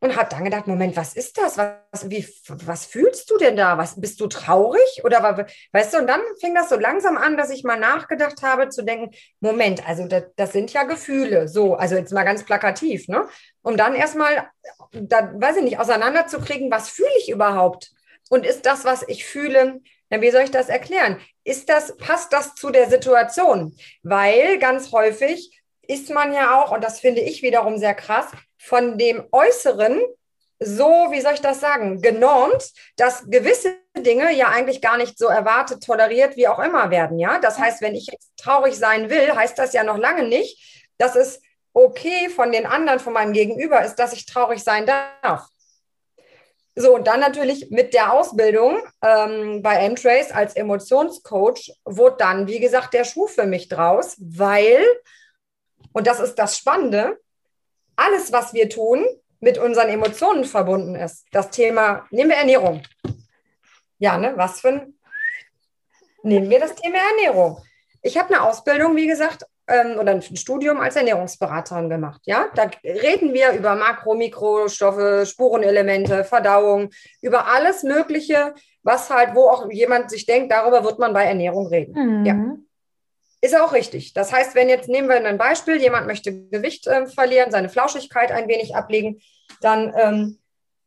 Speaker 2: und habe dann gedacht, Moment, was ist das? Was, wie, was fühlst du denn da? Was, bist du traurig? Oder weißt du, und dann fing das so langsam an, dass ich mal nachgedacht habe, zu denken, Moment, also das, das sind ja Gefühle, so, also jetzt mal ganz plakativ, ne? Um dann erstmal, da, weiß ich nicht, auseinanderzukriegen, was fühle ich überhaupt? Und ist das, was ich fühle, na, wie soll ich das erklären? Ist das, passt das zu der Situation? Weil ganz häufig ist man ja auch, und das finde ich wiederum sehr krass, von dem Äußeren so, wie soll ich das sagen, genormt, dass gewisse Dinge ja eigentlich gar nicht so erwartet, toleriert, wie auch immer werden. Ja, das heißt, wenn ich jetzt traurig sein will, heißt das ja noch lange nicht, dass es okay von den anderen, von meinem Gegenüber ist, dass ich traurig sein darf. So, und dann natürlich mit der Ausbildung ähm, bei M-Trace als Emotionscoach wurde dann, wie gesagt, der Schuh für mich draus, weil, und das ist das Spannende, alles, was wir tun, mit unseren Emotionen verbunden ist. Das Thema, nehmen wir Ernährung. Ja, ne, was für ein, nehmen wir das Thema Ernährung. Ich habe eine Ausbildung, wie gesagt, ähm, oder ein Studium als Ernährungsberaterin gemacht. Ja, da reden wir über Makro, Mikrostoffe, Spurenelemente, Verdauung, über alles Mögliche, was halt, wo auch jemand sich denkt, darüber wird man bei Ernährung reden. Mhm. Ja. Ist auch richtig. Das heißt, wenn jetzt nehmen wir ein Beispiel, jemand möchte Gewicht äh, verlieren, seine Flauschigkeit ein wenig ablegen, dann ähm,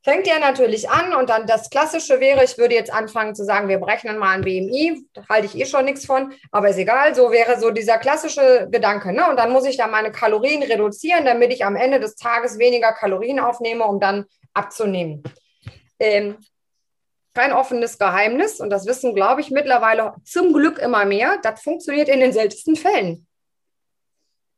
Speaker 2: fängt er natürlich an und dann das Klassische wäre, ich würde jetzt anfangen zu sagen, wir berechnen mal ein BMI, da halte ich eh schon nichts von, aber ist egal, so wäre so dieser klassische Gedanke. Ne? Und dann muss ich da meine Kalorien reduzieren, damit ich am Ende des Tages weniger Kalorien aufnehme, um dann abzunehmen. Ähm, kein offenes Geheimnis und das wissen, glaube ich, mittlerweile zum Glück immer mehr. Das funktioniert in den seltensten Fällen.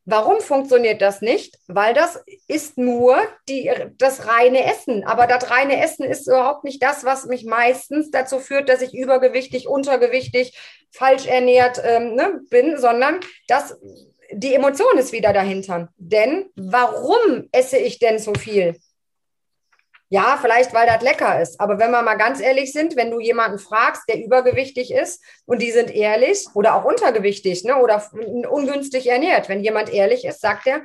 Speaker 2: Warum funktioniert das nicht? Weil das ist nur die, das reine Essen. Aber das reine Essen ist überhaupt nicht das, was mich meistens dazu führt, dass ich übergewichtig, untergewichtig, falsch ernährt ähm, ne, bin, sondern das, die Emotion ist wieder dahinter. Denn warum esse ich denn so viel? Ja, vielleicht, weil das lecker ist. Aber wenn wir mal ganz ehrlich sind, wenn du jemanden fragst, der übergewichtig ist und die sind ehrlich oder auch untergewichtig ne, oder ungünstig ernährt, wenn jemand ehrlich ist, sagt er,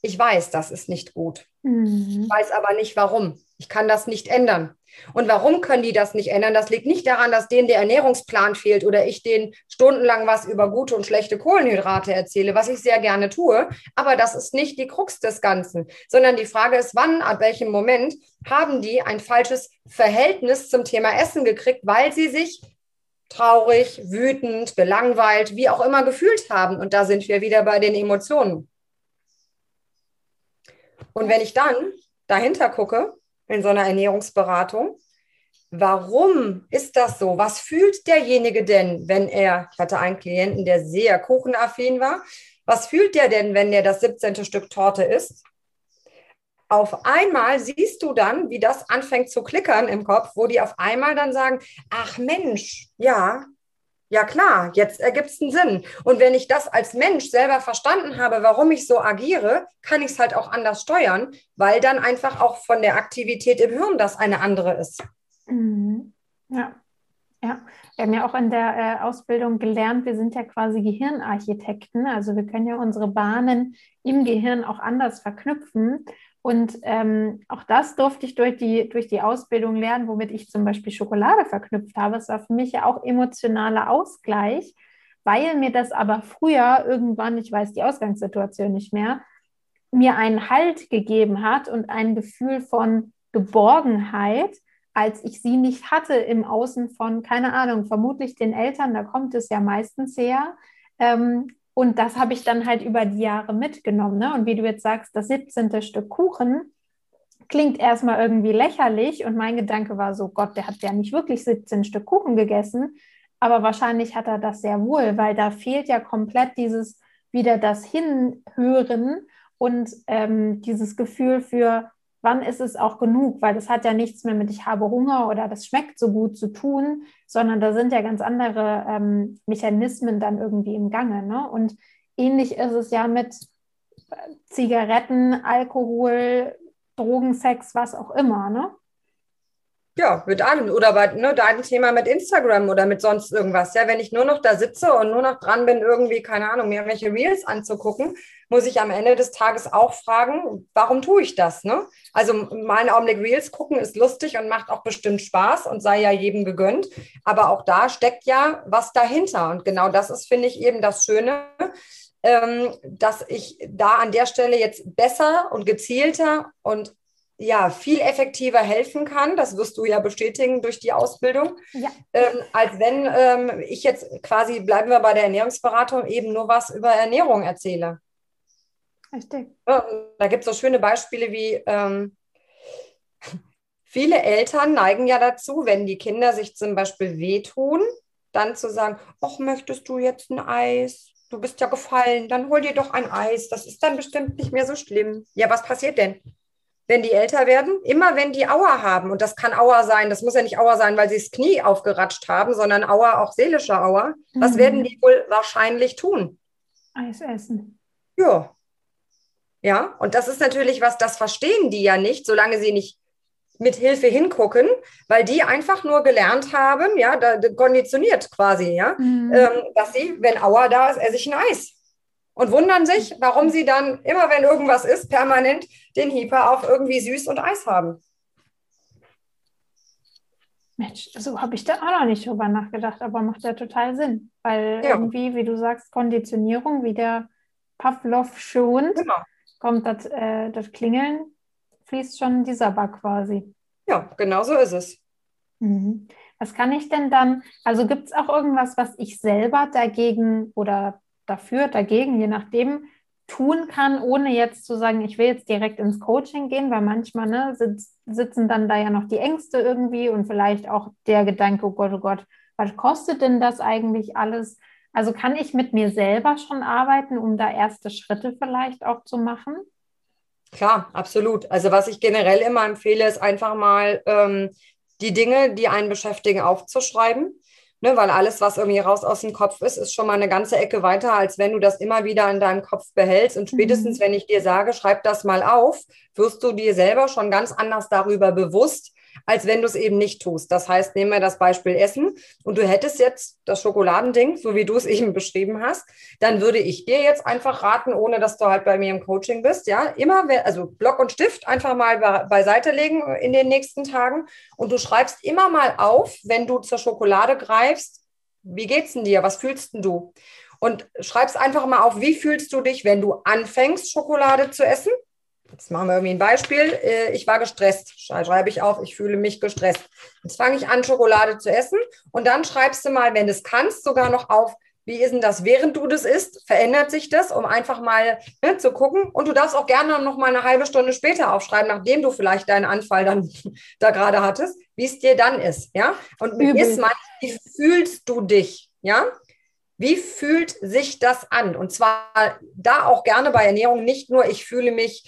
Speaker 2: ich weiß, das ist nicht gut. Mhm. Ich weiß aber nicht warum. Ich kann das nicht ändern. Und warum können die das nicht ändern? Das liegt nicht daran, dass denen der Ernährungsplan fehlt oder ich denen stundenlang was über gute und schlechte Kohlenhydrate erzähle, was ich sehr gerne tue. Aber das ist nicht die Krux des Ganzen, sondern die Frage ist, wann, ab welchem Moment haben die ein falsches Verhältnis zum Thema Essen gekriegt, weil sie sich traurig, wütend, gelangweilt, wie auch immer gefühlt haben. Und da sind wir wieder bei den Emotionen. Und wenn ich dann dahinter gucke, in so einer Ernährungsberatung. Warum ist das so? Was fühlt derjenige denn, wenn er, ich hatte einen Klienten, der sehr kuchenaffin war, was fühlt der denn, wenn er das 17. Stück Torte isst? Auf einmal siehst du dann, wie das anfängt zu klickern im Kopf, wo die auf einmal dann sagen, ach Mensch, ja, ja klar, jetzt ergibt es einen Sinn. Und wenn ich das als Mensch selber verstanden habe, warum ich so agiere, kann ich es halt auch anders steuern, weil dann einfach auch von der Aktivität im Hirn das eine andere ist.
Speaker 1: Mhm. Ja. Ja, wir haben ja auch in der äh, Ausbildung gelernt, wir sind ja quasi Gehirnarchitekten. Also wir können ja unsere Bahnen im Gehirn auch anders verknüpfen. Und ähm, auch das durfte ich durch die, durch die Ausbildung lernen, womit ich zum Beispiel Schokolade verknüpft habe. Es war für mich ja auch emotionaler Ausgleich, weil mir das aber früher irgendwann, ich weiß die Ausgangssituation nicht mehr, mir einen Halt gegeben hat und ein Gefühl von Geborgenheit, als ich sie nicht hatte im Außen von, keine Ahnung, vermutlich den Eltern, da kommt es ja meistens her, ähm, und das habe ich dann halt über die Jahre mitgenommen. Ne? Und wie du jetzt sagst, das 17. Stück Kuchen klingt erstmal irgendwie lächerlich. Und mein Gedanke war so, Gott, der hat ja nicht wirklich 17 Stück Kuchen gegessen. Aber wahrscheinlich hat er das sehr wohl, weil da fehlt ja komplett dieses wieder das Hinhören und ähm, dieses Gefühl für, wann ist es auch genug? Weil das hat ja nichts mehr mit ich habe Hunger oder das schmeckt so gut zu tun, sondern da sind ja ganz andere ähm, Mechanismen dann irgendwie im Gange. Ne? Und ähnlich ist es ja mit Zigaretten, Alkohol, Drogensex, was auch immer. Ne?
Speaker 2: Ja, mit allem. Oder bei ne, deinem Thema mit Instagram oder mit sonst irgendwas. Ja, wenn ich nur noch da sitze und nur noch dran bin, irgendwie, keine Ahnung, mir welche Reels anzugucken, muss ich am Ende des Tages auch fragen, warum tue ich das? Ne? Also mal einen Augenblick Reels gucken ist lustig und macht auch bestimmt Spaß und sei ja jedem gegönnt. Aber auch da steckt ja was dahinter. Und genau das ist, finde ich, eben das Schöne, ähm, dass ich da an der Stelle jetzt besser und gezielter und ja, viel effektiver helfen kann, das wirst du ja bestätigen durch die Ausbildung, ja. ähm, als wenn ähm, ich jetzt quasi, bleiben wir bei der Ernährungsberatung, eben nur was über Ernährung erzähle. Richtig. Da gibt es so schöne Beispiele wie, ähm, viele Eltern neigen ja dazu, wenn die Kinder sich zum Beispiel wehtun, dann zu sagen, ach, möchtest du jetzt ein Eis? Du bist ja gefallen, dann hol dir doch ein Eis. Das ist dann bestimmt nicht mehr so schlimm. Ja, was passiert denn? Wenn die älter werden, immer wenn die Auer haben, und das kann Auer sein, das muss ja nicht Auer sein, weil sie das Knie aufgeratscht haben, sondern Auer, auch seelische Auer, mhm. was werden die wohl wahrscheinlich tun?
Speaker 1: Eis essen.
Speaker 2: Ja. Ja, und das ist natürlich was, das verstehen die ja nicht, solange sie nicht mit Hilfe hingucken, weil die einfach nur gelernt haben, ja, da, konditioniert quasi, ja, mhm. ähm, dass sie, wenn Auer da ist, esse ich ein Eis und wundern sich, warum sie dann immer, wenn irgendwas ist, permanent den Hieper auf irgendwie süß und Eis haben.
Speaker 1: Mensch, so habe ich da auch noch nicht drüber nachgedacht, aber macht ja total Sinn, weil ja. irgendwie, wie du sagst, Konditionierung, wie der Pavlov schont, genau. kommt das, äh, das Klingeln, fließt schon dieser Bug quasi.
Speaker 2: Ja, genau so ist es.
Speaker 1: Mhm. Was kann ich denn dann, also gibt es auch irgendwas, was ich selber dagegen oder dafür, dagegen, je nachdem, tun kann, ohne jetzt zu sagen, ich will jetzt direkt ins Coaching gehen, weil manchmal ne, sitz, sitzen dann da ja noch die Ängste irgendwie und vielleicht auch der Gedanke, oh Gott, oh Gott, was kostet denn das eigentlich alles? Also kann ich mit mir selber schon arbeiten, um da erste Schritte vielleicht auch zu machen?
Speaker 2: Klar, absolut. Also was ich generell immer empfehle, ist einfach mal ähm, die Dinge, die einen beschäftigen, aufzuschreiben. Ne, weil alles, was irgendwie raus aus dem Kopf ist, ist schon mal eine ganze Ecke weiter, als wenn du das immer wieder in deinem Kopf behältst. Und spätestens, mhm. wenn ich dir sage, schreib das mal auf, wirst du dir selber schon ganz anders darüber bewusst, als wenn du es eben nicht tust. Das heißt, nehmen wir das Beispiel Essen und du hättest jetzt das Schokoladending, so wie du es eben beschrieben hast, dann würde ich dir jetzt einfach raten, ohne dass du halt bei mir im Coaching bist, ja, immer, also Block und Stift einfach mal beiseite legen in den nächsten Tagen und du schreibst immer mal auf, wenn du zur Schokolade greifst, wie geht's denn dir? Was fühlst denn du? Und schreibst einfach mal auf, wie fühlst du dich, wenn du anfängst, Schokolade zu essen? Jetzt machen wir irgendwie ein Beispiel. Äh, ich war gestresst. Schreibe ich auf, ich fühle mich gestresst. Jetzt fange ich an, Schokolade zu essen. Und dann schreibst du mal, wenn du es kannst, sogar noch auf, wie ist denn das, während du das isst? Verändert sich das, um einfach mal ne, zu gucken? Und du darfst auch gerne noch mal eine halbe Stunde später aufschreiben, nachdem du vielleicht deinen Anfall dann da gerade hattest, wie es dir dann ist. Ja? Und mit ist mal, wie fühlst du dich? Ja? Wie fühlt sich das an? Und zwar da auch gerne bei Ernährung nicht nur, ich fühle mich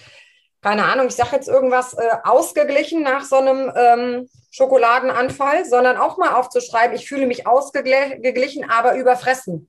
Speaker 2: keine Ahnung, ich sage jetzt irgendwas äh, ausgeglichen nach so einem ähm, Schokoladenanfall, sondern auch mal aufzuschreiben, ich fühle mich ausgeglichen, aber überfressen.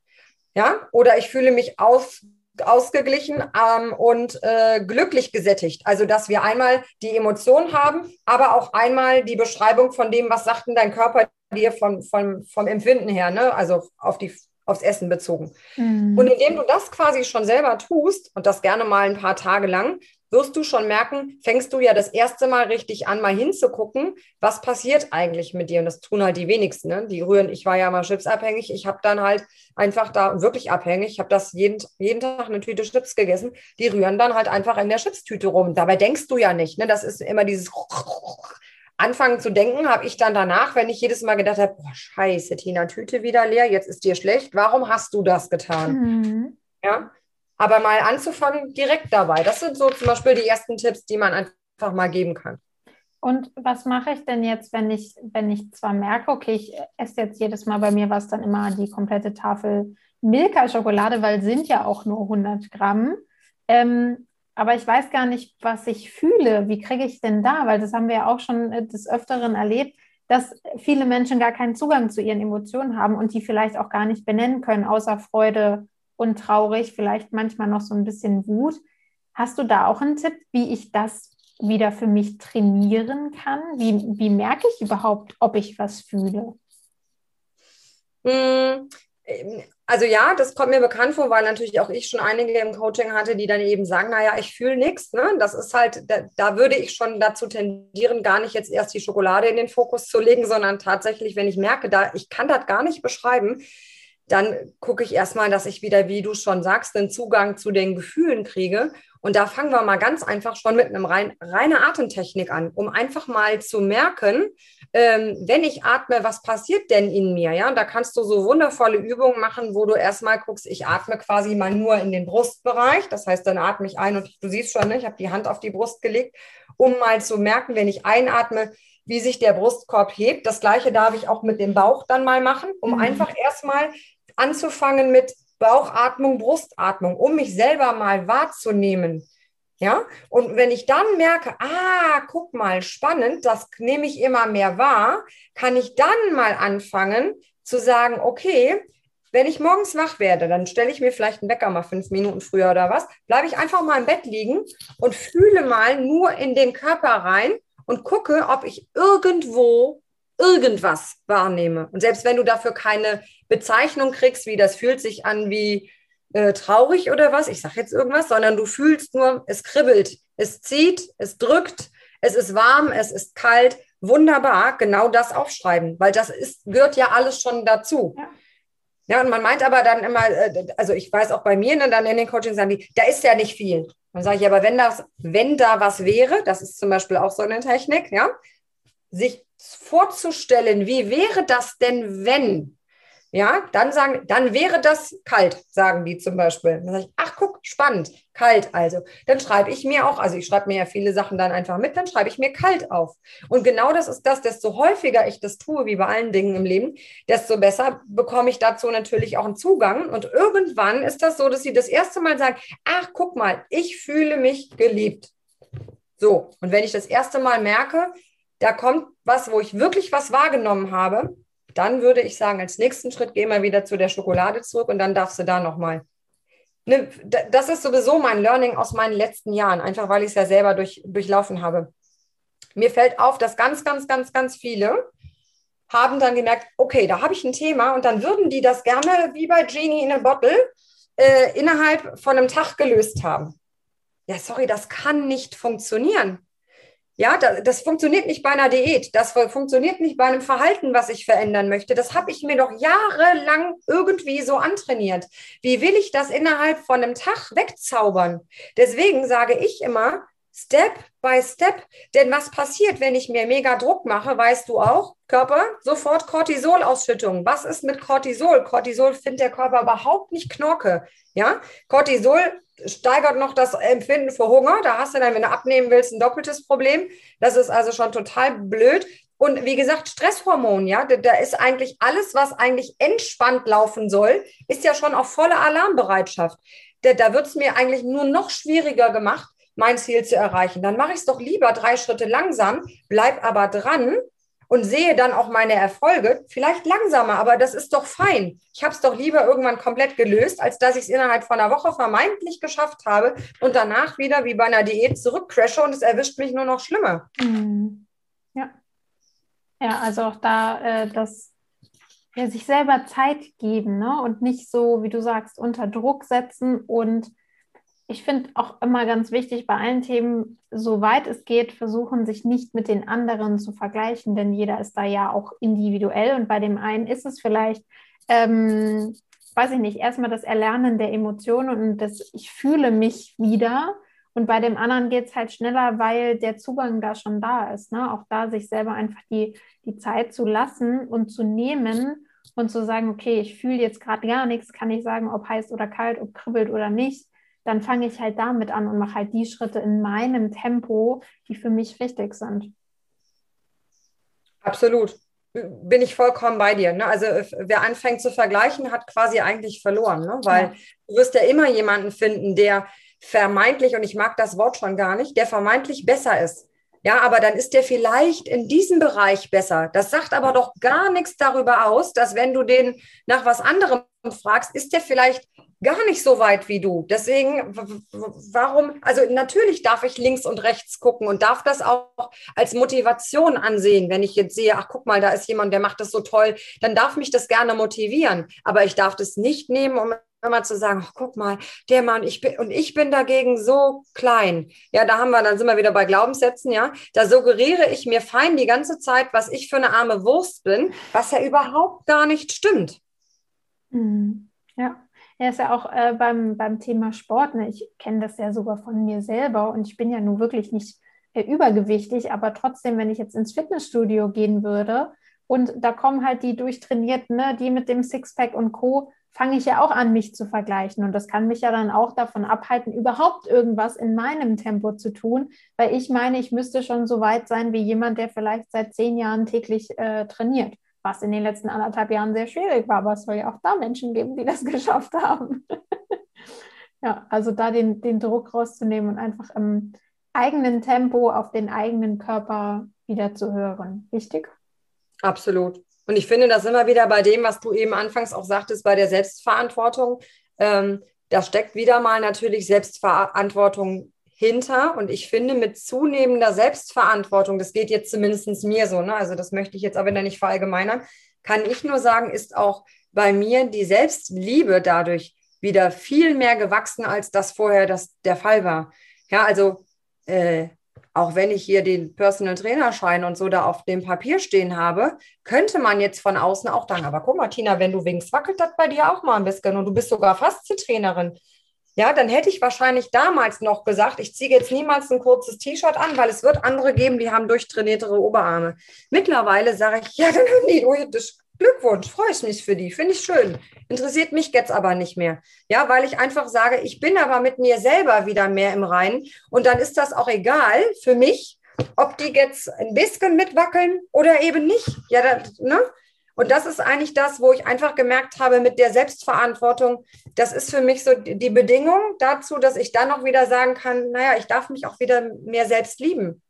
Speaker 2: Ja, oder ich fühle mich aus, ausgeglichen ähm, und äh, glücklich gesättigt. Also, dass wir einmal die Emotion haben, aber auch einmal die Beschreibung von dem, was sagt denn dein Körper dir vom, vom, vom Empfinden her, ne? also auf die aufs Essen bezogen. Mhm. Und indem du das quasi schon selber tust und das gerne mal ein paar Tage lang, wirst du schon merken, fängst du ja das erste Mal richtig an, mal hinzugucken, was passiert eigentlich mit dir. Und das tun halt die wenigsten. Ne? Die rühren, ich war ja mal chipsabhängig. Ich habe dann halt einfach da wirklich abhängig. Ich habe das jeden, jeden Tag eine Tüte Chips gegessen. Die rühren dann halt einfach in der Chipstüte rum. Dabei denkst du ja nicht. Ne? Das ist immer dieses Anfangen zu denken, habe ich dann danach, wenn ich jedes Mal gedacht habe, boah, scheiße, Tina, Tüte wieder leer, jetzt ist dir schlecht. Warum hast du das getan? Mhm. Ja, aber mal anzufangen direkt dabei. Das sind so zum Beispiel die ersten Tipps, die man einfach mal geben kann.
Speaker 1: Und was mache ich denn jetzt, wenn ich, wenn ich zwar merke, okay, ich esse jetzt jedes Mal bei mir was dann immer die komplette Tafel Milka-Schokolade, weil sind ja auch nur 100 Gramm. Ähm, aber ich weiß gar nicht, was ich fühle. Wie kriege ich denn da? Weil das haben wir ja auch schon äh, des Öfteren erlebt, dass viele Menschen gar keinen Zugang zu ihren Emotionen haben und die vielleicht auch gar nicht benennen können, außer Freude, und traurig, vielleicht manchmal noch so ein bisschen Wut. Hast du da auch einen Tipp, wie ich das wieder für mich trainieren kann? Wie, wie merke ich überhaupt, ob ich was fühle?
Speaker 2: Hm, also ja, das kommt mir bekannt vor, weil natürlich auch ich schon einige im Coaching hatte, die dann eben sagen, naja, ich fühle nichts. Ne? Das ist halt, da, da, würde ich schon dazu tendieren, gar nicht jetzt erst die Schokolade in den Fokus zu legen, sondern tatsächlich, wenn ich merke, da ich kann das gar nicht beschreiben, dann gucke ich erstmal, dass ich wieder, wie du schon sagst, einen Zugang zu den Gefühlen kriege. Und da fangen wir mal ganz einfach schon mit einem rein, reiner Atemtechnik an, um einfach mal zu merken, ähm, wenn ich atme, was passiert denn in mir? Ja, da kannst du so wundervolle Übungen machen, wo du erstmal guckst, ich atme quasi mal nur in den Brustbereich. Das heißt, dann atme ich ein und du siehst schon, ne, ich habe die Hand auf die Brust gelegt, um mal zu merken, wenn ich einatme, wie sich der Brustkorb hebt. Das gleiche darf ich auch mit dem Bauch dann mal machen, um mhm. einfach erstmal anzufangen mit Bauchatmung, Brustatmung, um mich selber mal wahrzunehmen. Ja, und wenn ich dann merke, ah, guck mal, spannend, das nehme ich immer mehr wahr, kann ich dann mal anfangen zu sagen, okay, wenn ich morgens wach werde, dann stelle ich mir vielleicht einen Wecker mal fünf Minuten früher oder was, bleibe ich einfach mal im Bett liegen und fühle mal nur in den Körper rein und gucke, ob ich irgendwo irgendwas wahrnehme. Und selbst wenn du dafür keine Bezeichnung kriegst, wie das fühlt sich an wie äh, traurig oder was, ich sage jetzt irgendwas, sondern du fühlst nur, es kribbelt, es zieht, es drückt, es ist warm, es ist kalt. Wunderbar, genau das aufschreiben, weil das ist, gehört ja alles schon dazu. Ja. Ja, und man meint aber dann immer, äh, also ich weiß auch bei mir, ne, dann in den Coachings sagen die, da ist ja nicht viel. Dann sage ich, aber wenn das, wenn da was wäre, das ist zum Beispiel auch so eine Technik, ja, sich vorzustellen, wie wäre das denn, wenn? Ja, dann sagen, dann wäre das kalt, sagen die zum Beispiel. Dann sage ich, ach guck, spannend, kalt also. Dann schreibe ich mir auch, also ich schreibe mir ja viele Sachen dann einfach mit, dann schreibe ich mir kalt auf. Und genau das ist das, desto häufiger ich das tue, wie bei allen Dingen im Leben, desto besser bekomme ich dazu natürlich auch einen Zugang. Und irgendwann ist das so, dass sie das erste Mal sagen, ach guck mal, ich fühle mich geliebt. So, und wenn ich das erste Mal merke, da kommt was, wo ich wirklich was wahrgenommen habe, dann würde ich sagen, als nächsten Schritt geh mal wieder zu der Schokolade zurück und dann darfst du da nochmal. Ne, das ist sowieso mein Learning aus meinen letzten Jahren, einfach weil ich es ja selber durch, durchlaufen habe. Mir fällt auf, dass ganz, ganz, ganz, ganz viele haben dann gemerkt, okay, da habe ich ein Thema und dann würden die das gerne wie bei Genie in a Bottle äh, innerhalb von einem Tag gelöst haben. Ja, sorry, das kann nicht funktionieren. Ja, das, das, funktioniert nicht bei einer Diät. Das funktioniert nicht bei einem Verhalten, was ich verändern möchte. Das habe ich mir doch jahrelang irgendwie so antrainiert. Wie will ich das innerhalb von einem Tag wegzaubern? Deswegen sage ich immer, Step by Step. Denn was passiert, wenn ich mir mega Druck mache, weißt du auch, Körper, sofort Cortisolausschüttung. Was ist mit Cortisol? Cortisol findet der Körper überhaupt nicht knorke. Ja, Cortisol steigert noch das Empfinden für Hunger. Da hast du dann, wenn du abnehmen willst, ein doppeltes Problem. Das ist also schon total blöd. Und wie gesagt, Stresshormon, ja, da, da ist eigentlich alles, was eigentlich entspannt laufen soll, ist ja schon auf volle Alarmbereitschaft. Da, da wird es mir eigentlich nur noch schwieriger gemacht, mein Ziel zu erreichen. Dann mache ich es doch lieber drei Schritte langsam, bleib aber dran und sehe dann auch meine Erfolge, vielleicht langsamer, aber das ist doch fein. Ich habe es doch lieber irgendwann komplett gelöst, als dass ich es innerhalb von einer Woche vermeintlich geschafft habe und danach wieder wie bei einer Diät zurückcrashe und es erwischt mich nur noch schlimmer.
Speaker 1: Mhm. Ja. Ja, also auch da äh, das ja, sich selber Zeit geben ne? und nicht so, wie du sagst, unter Druck setzen und ich finde auch immer ganz wichtig bei allen Themen, soweit es geht, versuchen, sich nicht mit den anderen zu vergleichen, denn jeder ist da ja auch individuell und bei dem einen ist es vielleicht, ähm, weiß ich nicht, erstmal das Erlernen der Emotionen und das Ich fühle mich wieder. Und bei dem anderen geht es halt schneller, weil der Zugang da schon da ist. Ne? Auch da sich selber einfach die, die Zeit zu lassen und zu nehmen und zu sagen, okay, ich fühle jetzt gerade gar nichts, kann ich sagen, ob heiß oder kalt, ob kribbelt oder nicht dann fange ich halt damit an und mache halt die Schritte in meinem Tempo, die für mich richtig sind.
Speaker 2: Absolut. Bin ich vollkommen bei dir. Ne? Also wer anfängt zu vergleichen, hat quasi eigentlich verloren, ne? weil ja. du wirst ja immer jemanden finden, der vermeintlich, und ich mag das Wort schon gar nicht, der vermeintlich besser ist. Ja, aber dann ist der vielleicht in diesem Bereich besser. Das sagt aber doch gar nichts darüber aus, dass wenn du den nach was anderem fragst, ist der vielleicht gar nicht so weit wie du. Deswegen, warum, also natürlich darf ich links und rechts gucken und darf das auch als Motivation ansehen. Wenn ich jetzt sehe, ach guck mal, da ist jemand, der macht das so toll, dann darf mich das gerne motivieren. Aber ich darf das nicht nehmen, um immer zu sagen, ach, guck mal, der Mann, ich bin, und ich bin dagegen so klein. Ja, da haben wir, dann sind wir wieder bei Glaubenssätzen, ja. Da suggeriere ich mir fein die ganze Zeit, was ich für eine arme Wurst bin, was ja überhaupt gar nicht stimmt.
Speaker 1: Mhm. Ja. Ja, ist ja auch äh, beim, beim Thema Sport. Ne? Ich kenne das ja sogar von mir selber und ich bin ja nun wirklich nicht äh, übergewichtig, aber trotzdem, wenn ich jetzt ins Fitnessstudio gehen würde und da kommen halt die durchtrainierten, ne, die mit dem Sixpack und Co., fange ich ja auch an, mich zu vergleichen. Und das kann mich ja dann auch davon abhalten, überhaupt irgendwas in meinem Tempo zu tun, weil ich meine, ich müsste schon so weit sein wie jemand, der vielleicht seit zehn Jahren täglich äh, trainiert was in den letzten anderthalb Jahren sehr schwierig war, aber es soll ja auch da Menschen geben, die das geschafft haben. ja, also da den, den Druck rauszunehmen und einfach im eigenen Tempo auf den eigenen Körper wieder zu hören. Wichtig?
Speaker 2: Absolut. Und ich finde das immer wieder bei dem, was du eben anfangs auch sagtest, bei der Selbstverantwortung. Ähm, da steckt wieder mal natürlich Selbstverantwortung hinter. Und ich finde, mit zunehmender Selbstverantwortung, das geht jetzt zumindest mir so, ne? also das möchte ich jetzt aber nicht verallgemeinern, kann ich nur sagen, ist auch bei mir die Selbstliebe dadurch wieder viel mehr gewachsen, als das vorher das der Fall war. Ja, also äh, auch wenn ich hier den Personal Trainer Schein und so da auf dem Papier stehen habe, könnte man jetzt von außen auch sagen, aber guck mal, Tina, wenn du winkst, wackelt das bei dir auch mal ein bisschen und du bist sogar Fast-Trainerin ja, dann hätte ich wahrscheinlich damals noch gesagt, ich ziehe jetzt niemals ein kurzes T-Shirt an, weil es wird andere geben, die haben durchtrainiertere Oberarme. Mittlerweile sage ich, ja, dann haben die Glückwunsch, freue ich mich für die, finde ich schön. Interessiert mich jetzt aber nicht mehr. Ja, weil ich einfach sage, ich bin aber mit mir selber wieder mehr im Reinen und dann ist das auch egal für mich, ob die jetzt ein bisschen mitwackeln oder eben nicht. Ja, das, ne? Und das ist eigentlich das, wo ich einfach gemerkt habe mit der Selbstverantwortung, das ist für mich so die Bedingung dazu, dass ich dann auch wieder sagen kann, naja, ich darf mich auch wieder mehr selbst lieben.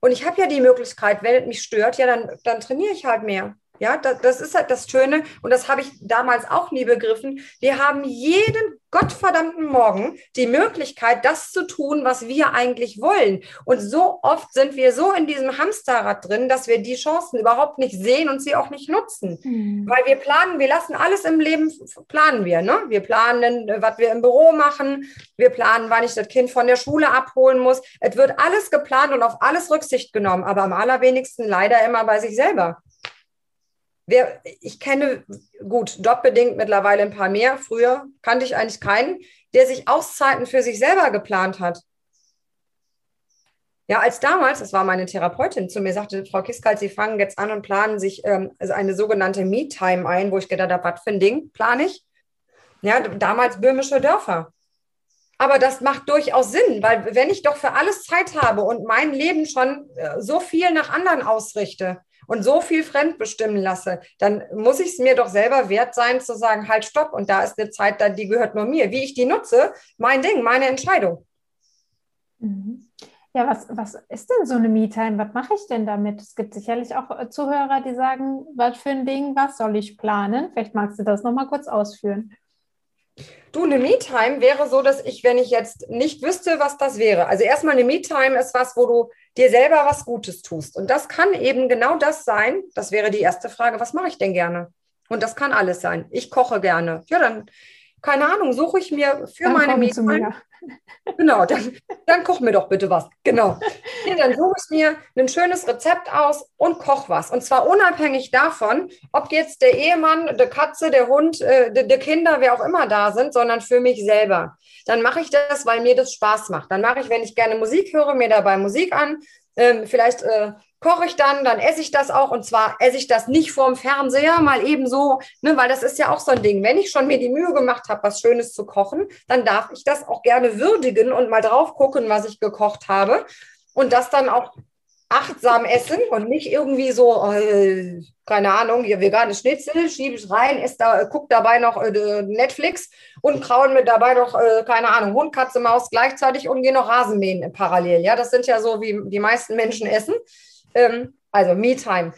Speaker 2: Und ich habe ja die Möglichkeit, wenn es mich stört, ja, dann, dann trainiere ich halt mehr. Ja, das, das ist halt das Schöne und das habe ich damals auch nie begriffen. Wir haben jeden gottverdammten Morgen die Möglichkeit, das zu tun, was wir eigentlich wollen. Und so oft sind wir so in diesem Hamsterrad drin, dass wir die Chancen überhaupt nicht sehen und sie auch nicht nutzen. Mhm. Weil wir planen, wir lassen alles im Leben, planen wir. Ne? Wir planen, was wir im Büro machen. Wir planen, wann ich das Kind von der Schule abholen muss. Es wird alles geplant und auf alles Rücksicht genommen, aber am allerwenigsten leider immer bei sich selber. Wer, ich kenne, gut, jobbedingt mittlerweile ein paar mehr. Früher kannte ich eigentlich keinen, der sich Auszeiten für sich selber geplant hat. Ja, als damals, das war meine Therapeutin, zu mir sagte, Frau Kiskalt, Sie fangen jetzt an und planen sich ähm, also eine sogenannte Me-Time ein, wo ich gedacht habe, was für ein Ding plane ich? Ja, damals böhmische Dörfer. Aber das macht durchaus Sinn, weil wenn ich doch für alles Zeit habe und mein Leben schon äh, so viel nach anderen ausrichte, und so viel fremdbestimmen lasse, dann muss ich es mir doch selber wert sein zu sagen, halt, stopp. Und da ist eine Zeit, da, die gehört nur mir. Wie ich die nutze, mein Ding, meine Entscheidung.
Speaker 1: Mhm. Ja, was, was ist denn so eine Me-Time? Was mache ich denn damit? Es gibt sicherlich auch äh, Zuhörer, die sagen, was für ein Ding, was soll ich planen? Vielleicht magst du das nochmal kurz ausführen.
Speaker 2: Du, eine Me-Time wäre so, dass ich, wenn ich jetzt nicht wüsste, was das wäre. Also erstmal eine Me-Time ist was, wo du dir selber was Gutes tust. Und das kann eben genau das sein. Das wäre die erste Frage. Was mache ich denn gerne? Und das kann alles sein. Ich koche gerne. Ja, dann, keine Ahnung, suche ich mir für dann meine Mädchen. Genau, dann, dann koch mir doch bitte was. Genau. Ja, dann suche ich mir ein schönes Rezept aus und koch was. Und zwar unabhängig davon, ob jetzt der Ehemann, der Katze, der Hund, äh, der, der Kinder, wer auch immer da sind, sondern für mich selber dann mache ich das, weil mir das Spaß macht. Dann mache ich, wenn ich gerne Musik höre, mir dabei Musik an. Ähm, vielleicht äh, koche ich dann, dann esse ich das auch. Und zwar esse ich das nicht vorm Fernseher, mal eben so, ne, weil das ist ja auch so ein Ding. Wenn ich schon mir die Mühe gemacht habe, was Schönes zu kochen, dann darf ich das auch gerne würdigen und mal drauf gucken, was ich gekocht habe. Und das dann auch achtsam essen und nicht irgendwie so, äh, keine Ahnung, hier vegane Schnitzel, schiebe ich rein, esse da, guck dabei noch äh, Netflix und krauen mit dabei noch, äh, keine Ahnung, Hund, Katze, Maus gleichzeitig und gehe noch Rasenmähen parallel. Ja, das sind ja so, wie die meisten Menschen essen. Ähm, also Me-Time.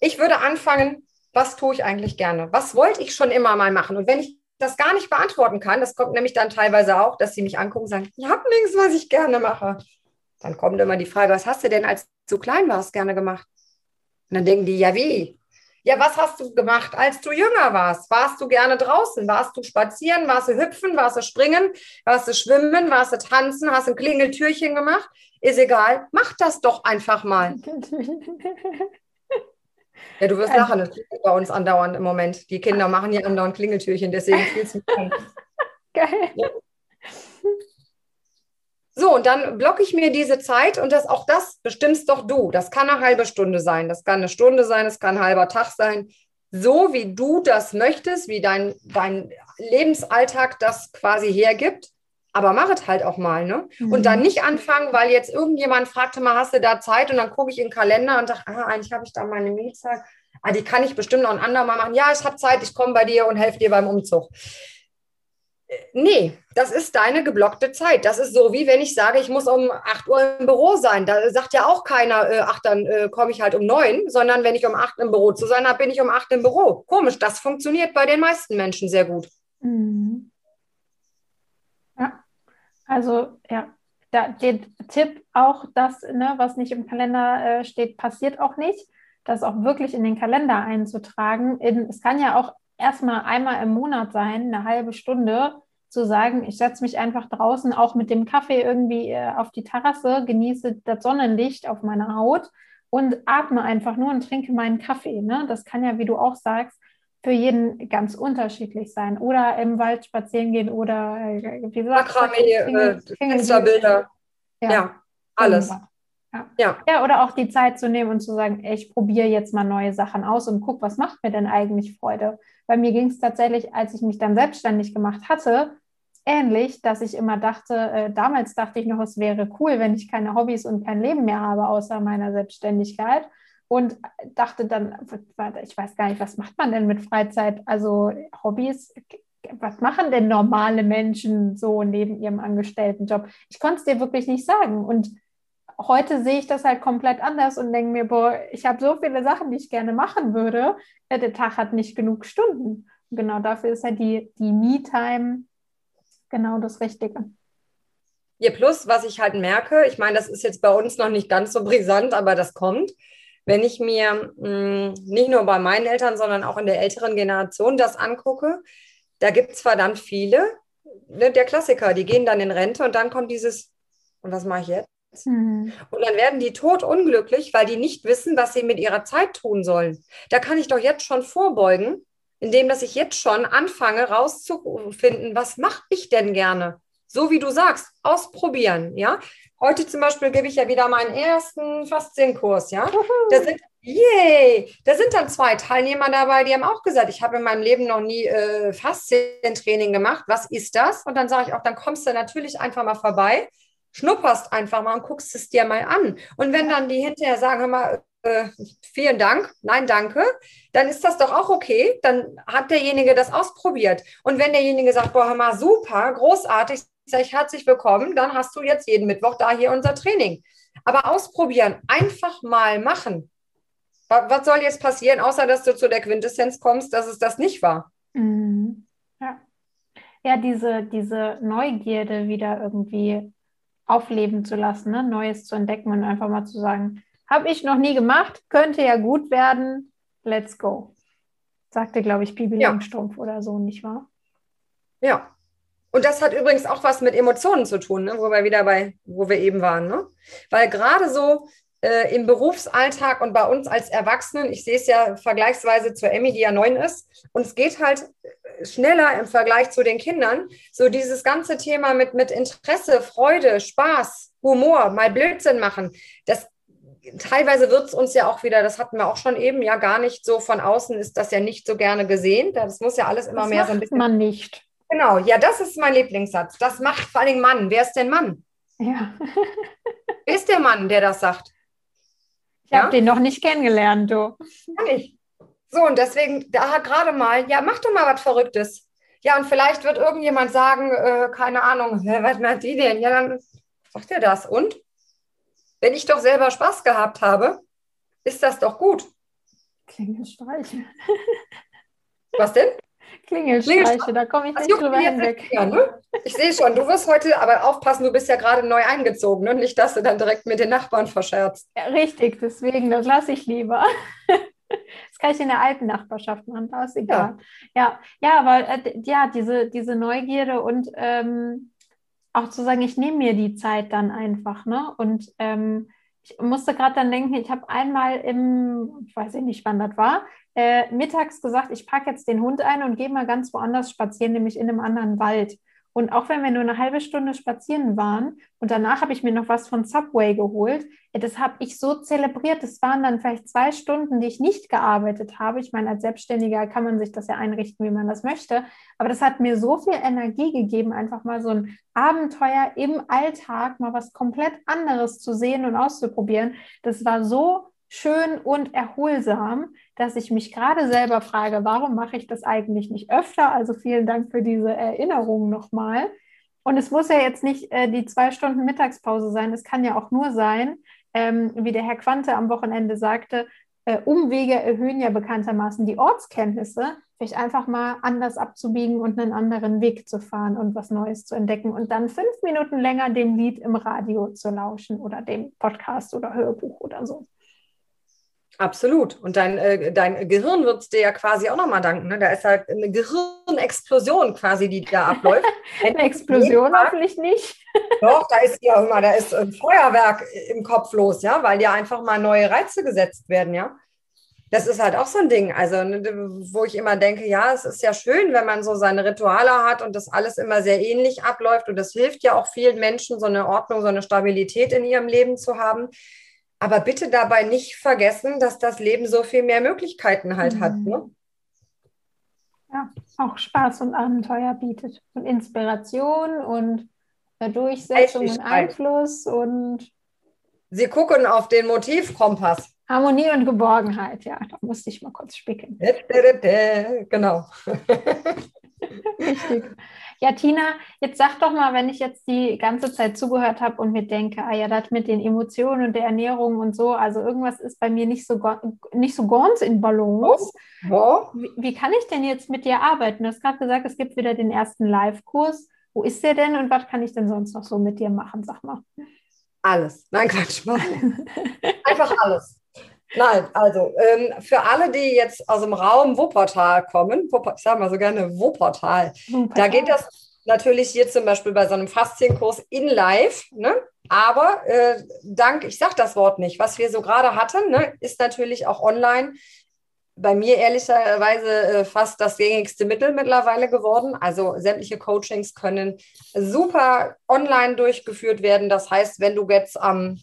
Speaker 2: Ich würde anfangen, was tue ich eigentlich gerne? Was wollte ich schon immer mal machen? Und wenn ich das gar nicht beantworten kann, das kommt nämlich dann teilweise auch, dass sie mich angucken und sagen, ich habe nichts, was ich gerne mache. Dann kommt immer die Frage, was hast du denn, als du klein warst, gerne gemacht? Und dann denken die, ja wie? Ja, was hast du gemacht, als du jünger warst? Warst du gerne draußen? Warst du spazieren? Warst du hüpfen? Warst du springen? Warst du schwimmen? Warst du tanzen? Hast du ein Klingeltürchen gemacht? Ist egal. Mach das doch einfach mal. Ja, du wirst lachen, das ist bei uns andauernd im Moment. Die Kinder machen ja andauernd Klingeltürchen, deswegen fühlst du mich Geil. Ja. So, und dann blocke ich mir diese Zeit und das auch das bestimmst doch du. Das kann eine halbe Stunde sein, das kann eine Stunde sein, das kann ein halber Tag sein. So wie du das möchtest, wie dein, dein Lebensalltag das quasi hergibt. Aber mach es halt auch mal, ne? Mhm. Und dann nicht anfangen, weil jetzt irgendjemand fragte mal, hast du da Zeit? Und dann gucke ich in den Kalender und dachte, ah, eigentlich habe ich da meine Mietzeit. Ah, die kann ich bestimmt noch ein andermal machen. Ja, ich habe Zeit, ich komme bei dir und helfe dir beim Umzug. Nee, das ist deine geblockte Zeit. Das ist so, wie wenn ich sage, ich muss um 8 Uhr im Büro sein. Da sagt ja auch keiner, äh, ach, dann äh, komme ich halt um 9, sondern wenn ich um 8 im Büro zu sein habe, bin ich um 8 im Büro. Komisch, das funktioniert bei den meisten Menschen sehr gut. Mhm.
Speaker 1: Ja, also ja, da, der Tipp auch, das, ne, was nicht im Kalender äh, steht, passiert auch nicht. Das auch wirklich in den Kalender einzutragen. In, es kann ja auch erstmal einmal im Monat sein, eine halbe Stunde, zu sagen, ich setze mich einfach draußen auch mit dem Kaffee irgendwie äh, auf die Terrasse, genieße das Sonnenlicht auf meiner Haut und atme einfach nur und trinke meinen Kaffee. Ne? Das kann ja, wie du auch sagst, für jeden ganz unterschiedlich sein. Oder im Wald spazieren gehen oder
Speaker 2: äh, wie gesagt, Makramee, äh, Fensterbilder. Ja, ja alles.
Speaker 1: Ja. Ja. ja, oder auch die Zeit zu nehmen und zu sagen, ey, ich probiere jetzt mal neue Sachen aus und guck, was macht mir denn eigentlich Freude? Bei mir ging es tatsächlich, als ich mich dann selbstständig gemacht hatte, ähnlich, dass ich immer dachte, äh, damals dachte ich noch, es wäre cool, wenn ich keine Hobbys und kein Leben mehr habe, außer meiner Selbstständigkeit. Und dachte dann, ich weiß gar nicht, was macht man denn mit Freizeit? Also Hobbys, was machen denn normale Menschen so neben ihrem Angestelltenjob? Ich konnte es dir wirklich nicht sagen. Und heute sehe ich das halt komplett anders und denke mir, boah, ich habe so viele Sachen, die ich gerne machen würde. Ja, der Tag hat nicht genug Stunden. Und genau dafür ist ja die, die Me-Time genau das Richtige.
Speaker 2: Ja, plus, was ich halt merke, ich meine, das ist jetzt bei uns noch nicht ganz so brisant, aber das kommt. Wenn ich mir mh, hm, nicht nur bei meinen Eltern, sondern auch in der älteren Generation das angucke, da gibt es verdammt viele, ne, der Klassiker, die gehen dann in Rente und dann kommt dieses, und was mache ich jetzt? Mhm. Und dann werden die tot unglücklich, weil die nicht wissen, was sie mit ihrer Zeit tun sollen. Da kann ich doch jetzt schon vorbeugen, indem dass ich jetzt schon anfange rauszufinden, was mache ich denn gerne? So wie du sagst, ausprobieren, ja. Heute zum Beispiel gebe ich ja wieder meinen ersten Faszienkurs, ja. Da sind, yay, da sind dann zwei Teilnehmer dabei, die haben auch gesagt, ich habe in meinem Leben noch nie äh, Faszientraining gemacht. Was ist das? Und dann sage ich auch, dann kommst du natürlich einfach mal vorbei schnupperst einfach mal und guckst es dir mal an. Und wenn dann die hinterher sagen, hör mal, äh, vielen Dank, nein, danke, dann ist das doch auch okay. Dann hat derjenige das ausprobiert. Und wenn derjenige sagt, boah, hör mal, super, großartig, sage ich herzlich willkommen, dann hast du jetzt jeden Mittwoch da hier unser Training. Aber ausprobieren, einfach mal machen. Was soll jetzt passieren, außer dass du zu der Quintessenz kommst, dass es das nicht war?
Speaker 1: Mhm. Ja. Ja, diese, diese Neugierde wieder irgendwie aufleben zu lassen, ne? Neues zu entdecken und einfach mal zu sagen, habe ich noch nie gemacht, könnte ja gut werden, let's go. Sagte, glaube ich, Bibi ja. Langstrumpf oder so, nicht wahr?
Speaker 2: Ja. Und das hat übrigens auch was mit Emotionen zu tun, ne? wo wir wieder bei, wo wir eben waren. Ne? Weil gerade so äh, im Berufsalltag und bei uns als Erwachsenen, ich sehe es ja vergleichsweise zur Emmy, die ja neun ist, und es geht halt schneller im Vergleich zu den Kindern. So dieses ganze Thema mit, mit Interesse, Freude, Spaß, Humor, mal Blödsinn machen, das teilweise wird es uns ja auch wieder, das hatten wir auch schon eben, ja gar nicht so von außen ist das ja nicht so gerne gesehen. Das muss ja alles immer
Speaker 1: das
Speaker 2: mehr so ein bisschen.
Speaker 1: man nicht.
Speaker 2: Genau, ja, das ist mein Lieblingssatz. Das macht vor allem Mann. Wer ist denn Mann?
Speaker 1: Ja.
Speaker 2: Wer ist der Mann, der das sagt?
Speaker 1: Ich ja? habe den noch nicht kennengelernt, du.
Speaker 2: Ja, nicht. So, und deswegen, da gerade mal, ja, mach doch mal was Verrücktes. Ja, und vielleicht wird irgendjemand sagen, äh, keine Ahnung, was macht die denn? Ja, dann sagt er das. Und? Wenn ich doch selber Spaß gehabt habe, ist das doch gut.
Speaker 1: Klingelstreiche.
Speaker 2: Was denn?
Speaker 1: Klingelstreiche, da komme ich nicht drüber hinweg.
Speaker 2: Ja, ne? Ich sehe schon, du wirst heute aber aufpassen, du bist ja gerade neu eingezogen, ne? nicht, dass du dann direkt mit den Nachbarn verscherzt.
Speaker 1: Ja, richtig, deswegen, das lasse ich lieber. Das kann ich in der alten Nachbarschaft machen, da ist egal. Ja, ja, ja aber äh, ja, diese, diese Neugierde und ähm, auch zu sagen, ich nehme mir die Zeit dann einfach, ne? Und ähm, ich musste gerade dann denken, ich habe einmal im, ich weiß nicht, wann das war, äh, mittags gesagt, ich packe jetzt den Hund ein und gehe mal ganz woanders spazieren, nämlich in einem anderen Wald. Und auch wenn wir nur eine halbe Stunde spazieren waren und danach habe ich mir noch was von Subway geholt, das habe ich so zelebriert. Das waren dann vielleicht zwei Stunden, die ich nicht gearbeitet habe. Ich meine, als Selbstständiger kann man sich das ja einrichten, wie man das möchte. Aber das hat mir so viel Energie gegeben, einfach mal so ein Abenteuer im Alltag, mal was komplett anderes zu sehen und auszuprobieren. Das war so schön und erholsam, dass ich mich gerade selber frage, warum mache ich das eigentlich nicht öfter? Also vielen Dank für diese Erinnerung nochmal. Und es muss ja jetzt nicht äh, die zwei Stunden Mittagspause sein. Es kann ja auch nur sein, ähm, wie der Herr Quante am Wochenende sagte, äh, Umwege erhöhen ja bekanntermaßen die Ortskenntnisse, vielleicht einfach mal anders abzubiegen und einen anderen Weg zu fahren und was Neues zu entdecken und dann fünf Minuten länger dem Lied im Radio zu lauschen oder dem Podcast oder Hörbuch oder so.
Speaker 2: Absolut. Und dein, äh, dein Gehirn wird es dir ja quasi auch nochmal danken. Ne? Da ist halt eine Gehirnexplosion quasi, die da abläuft.
Speaker 1: eine Explosion hoffentlich nicht.
Speaker 2: Doch, da ist ja immer, da ist ein Feuerwerk im Kopf los, ja, weil ja einfach mal neue Reize gesetzt werden, ja. das ist halt auch so ein Ding, also ne, wo ich immer denke, ja, es ist ja schön, wenn man so seine Rituale hat und das alles immer sehr ähnlich abläuft und das hilft ja auch vielen Menschen, so eine Ordnung, so eine Stabilität in ihrem Leben zu haben. Aber bitte dabei nicht vergessen, dass das Leben so viel mehr Möglichkeiten halt mhm. hat. Ne?
Speaker 1: Ja, auch Spaß und Abenteuer bietet und Inspiration und Durchsetzung und Einfluss und
Speaker 2: Sie gucken auf den Motivkompass.
Speaker 1: Harmonie und Geborgenheit, ja, da musste ich mal kurz spicken.
Speaker 2: Genau.
Speaker 1: Richtig. Ja, Tina, jetzt sag doch mal, wenn ich jetzt die ganze Zeit zugehört habe und mir denke, ah ja, das mit den Emotionen und der Ernährung und so, also irgendwas ist bei mir nicht so, nicht so ganz in Balance. Oh. Oh. Wie, wie, kann ich denn jetzt mit dir arbeiten? Du hast gerade gesagt, es gibt wieder den ersten Live-Kurs. Wo ist der denn und was kann ich denn sonst noch so mit dir machen? Sag mal.
Speaker 2: Alles. Nein, Quatsch. Einfach alles. Nein, also ähm, für alle, die jetzt aus dem Raum Wuppertal kommen, ich sage mal so gerne Wuppertal, Wuppertal, da geht das natürlich hier zum Beispiel bei so einem Faszienkurs in live, ne? aber äh, dank, ich sage das Wort nicht, was wir so gerade hatten, ne, ist natürlich auch online bei mir ehrlicherweise äh, fast das gängigste Mittel mittlerweile geworden. Also sämtliche Coachings können super online durchgeführt werden. Das heißt, wenn du jetzt am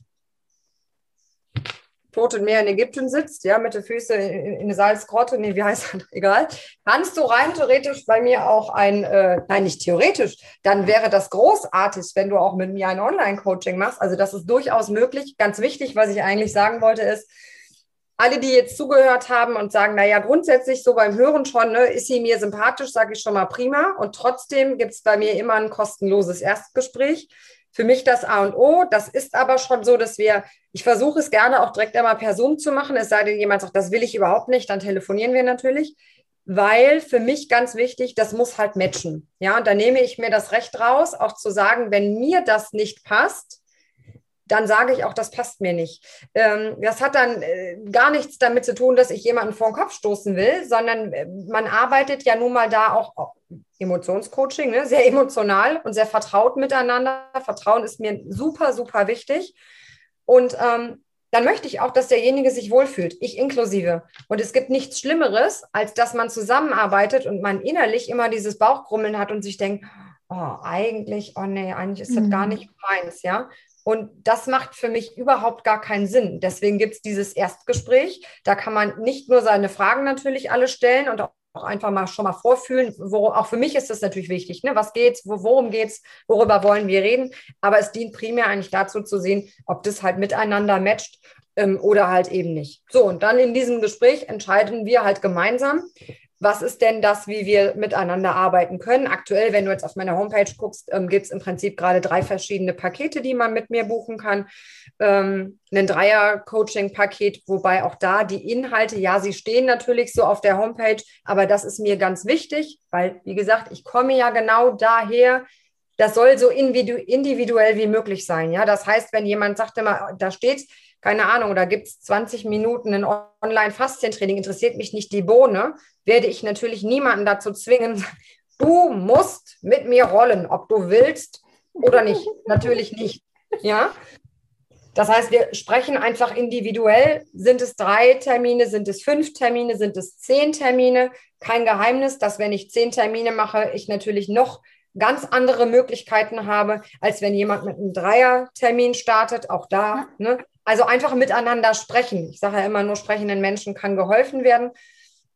Speaker 2: Toten Meer in Ägypten sitzt, ja, mit den Füßen in, in eine Salzgrotte, nee, wie heißt das? Egal, kannst du rein theoretisch bei mir auch ein, äh, nein, nicht theoretisch, dann wäre das großartig, wenn du auch mit mir ein Online-Coaching machst. Also das ist durchaus möglich. Ganz wichtig, was ich eigentlich sagen wollte, ist, alle, die jetzt zugehört haben und sagen, naja, grundsätzlich so beim Hören schon, ne, ist sie mir sympathisch, sage ich schon mal prima. Und trotzdem gibt es bei mir immer ein kostenloses Erstgespräch für mich das A und O. Das ist aber schon so, dass wir, ich versuche es gerne auch direkt einmal per Zoom zu machen, es sei denn, jemand sagt, das will ich überhaupt nicht, dann telefonieren wir natürlich. Weil für mich ganz wichtig, das muss halt matchen. Ja, und da nehme ich mir das Recht raus, auch zu sagen, wenn mir das nicht passt, dann sage ich auch, das passt mir nicht. Ähm, das hat dann äh, gar nichts damit zu tun, dass ich jemanden vor den Kopf stoßen will, sondern äh, man arbeitet ja nun mal da auch, auch Emotionscoaching, ne? sehr emotional und sehr vertraut miteinander. Vertrauen ist mir super, super wichtig. Und ähm, dann möchte ich auch, dass derjenige sich wohlfühlt, ich inklusive. Und es gibt nichts Schlimmeres, als dass man zusammenarbeitet und man innerlich immer dieses Bauchgrummeln hat und sich denkt, oh, eigentlich, oh nee, eigentlich ist das mhm. gar nicht meins, ja. Und das macht für mich überhaupt gar keinen Sinn. Deswegen gibt es dieses Erstgespräch. Da kann man nicht nur seine Fragen natürlich alle stellen und auch einfach mal schon mal vorfühlen. Wo, auch für mich ist das natürlich wichtig. Ne? Was geht's? Wo, worum geht's? Worüber wollen wir reden? Aber es dient primär eigentlich dazu zu sehen, ob das halt miteinander matcht ähm, oder halt eben nicht. So, und dann in diesem Gespräch entscheiden wir halt gemeinsam, was ist denn das, wie wir miteinander arbeiten können. Aktuell, wenn du jetzt auf meiner Homepage guckst, ähm, gibt es im Prinzip gerade drei verschiedene Pakete, die man mit mir buchen kann. Ähm, ein Dreier-Coaching-Paket, wobei auch da die Inhalte, ja, sie stehen natürlich so auf der Homepage, aber das ist mir ganz wichtig, weil, wie gesagt, ich komme ja genau daher, das soll so individuell wie möglich sein. Ja, das heißt, wenn jemand sagt immer, da steht, keine Ahnung, da gibt es 20 Minuten ein Online-Faszientraining, interessiert mich nicht die Bohne, werde ich natürlich niemanden dazu zwingen, du musst mit mir rollen, ob du willst oder nicht. natürlich nicht. Ja. Das heißt, wir sprechen einfach individuell. Sind es drei Termine, sind es fünf Termine, sind es zehn Termine? Kein Geheimnis, dass wenn ich zehn Termine mache, ich natürlich noch ganz andere Möglichkeiten habe, als wenn jemand mit einem Dreiertermin startet. Auch da. Ne? Also einfach miteinander sprechen. Ich sage ja immer, nur sprechenden Menschen kann geholfen werden.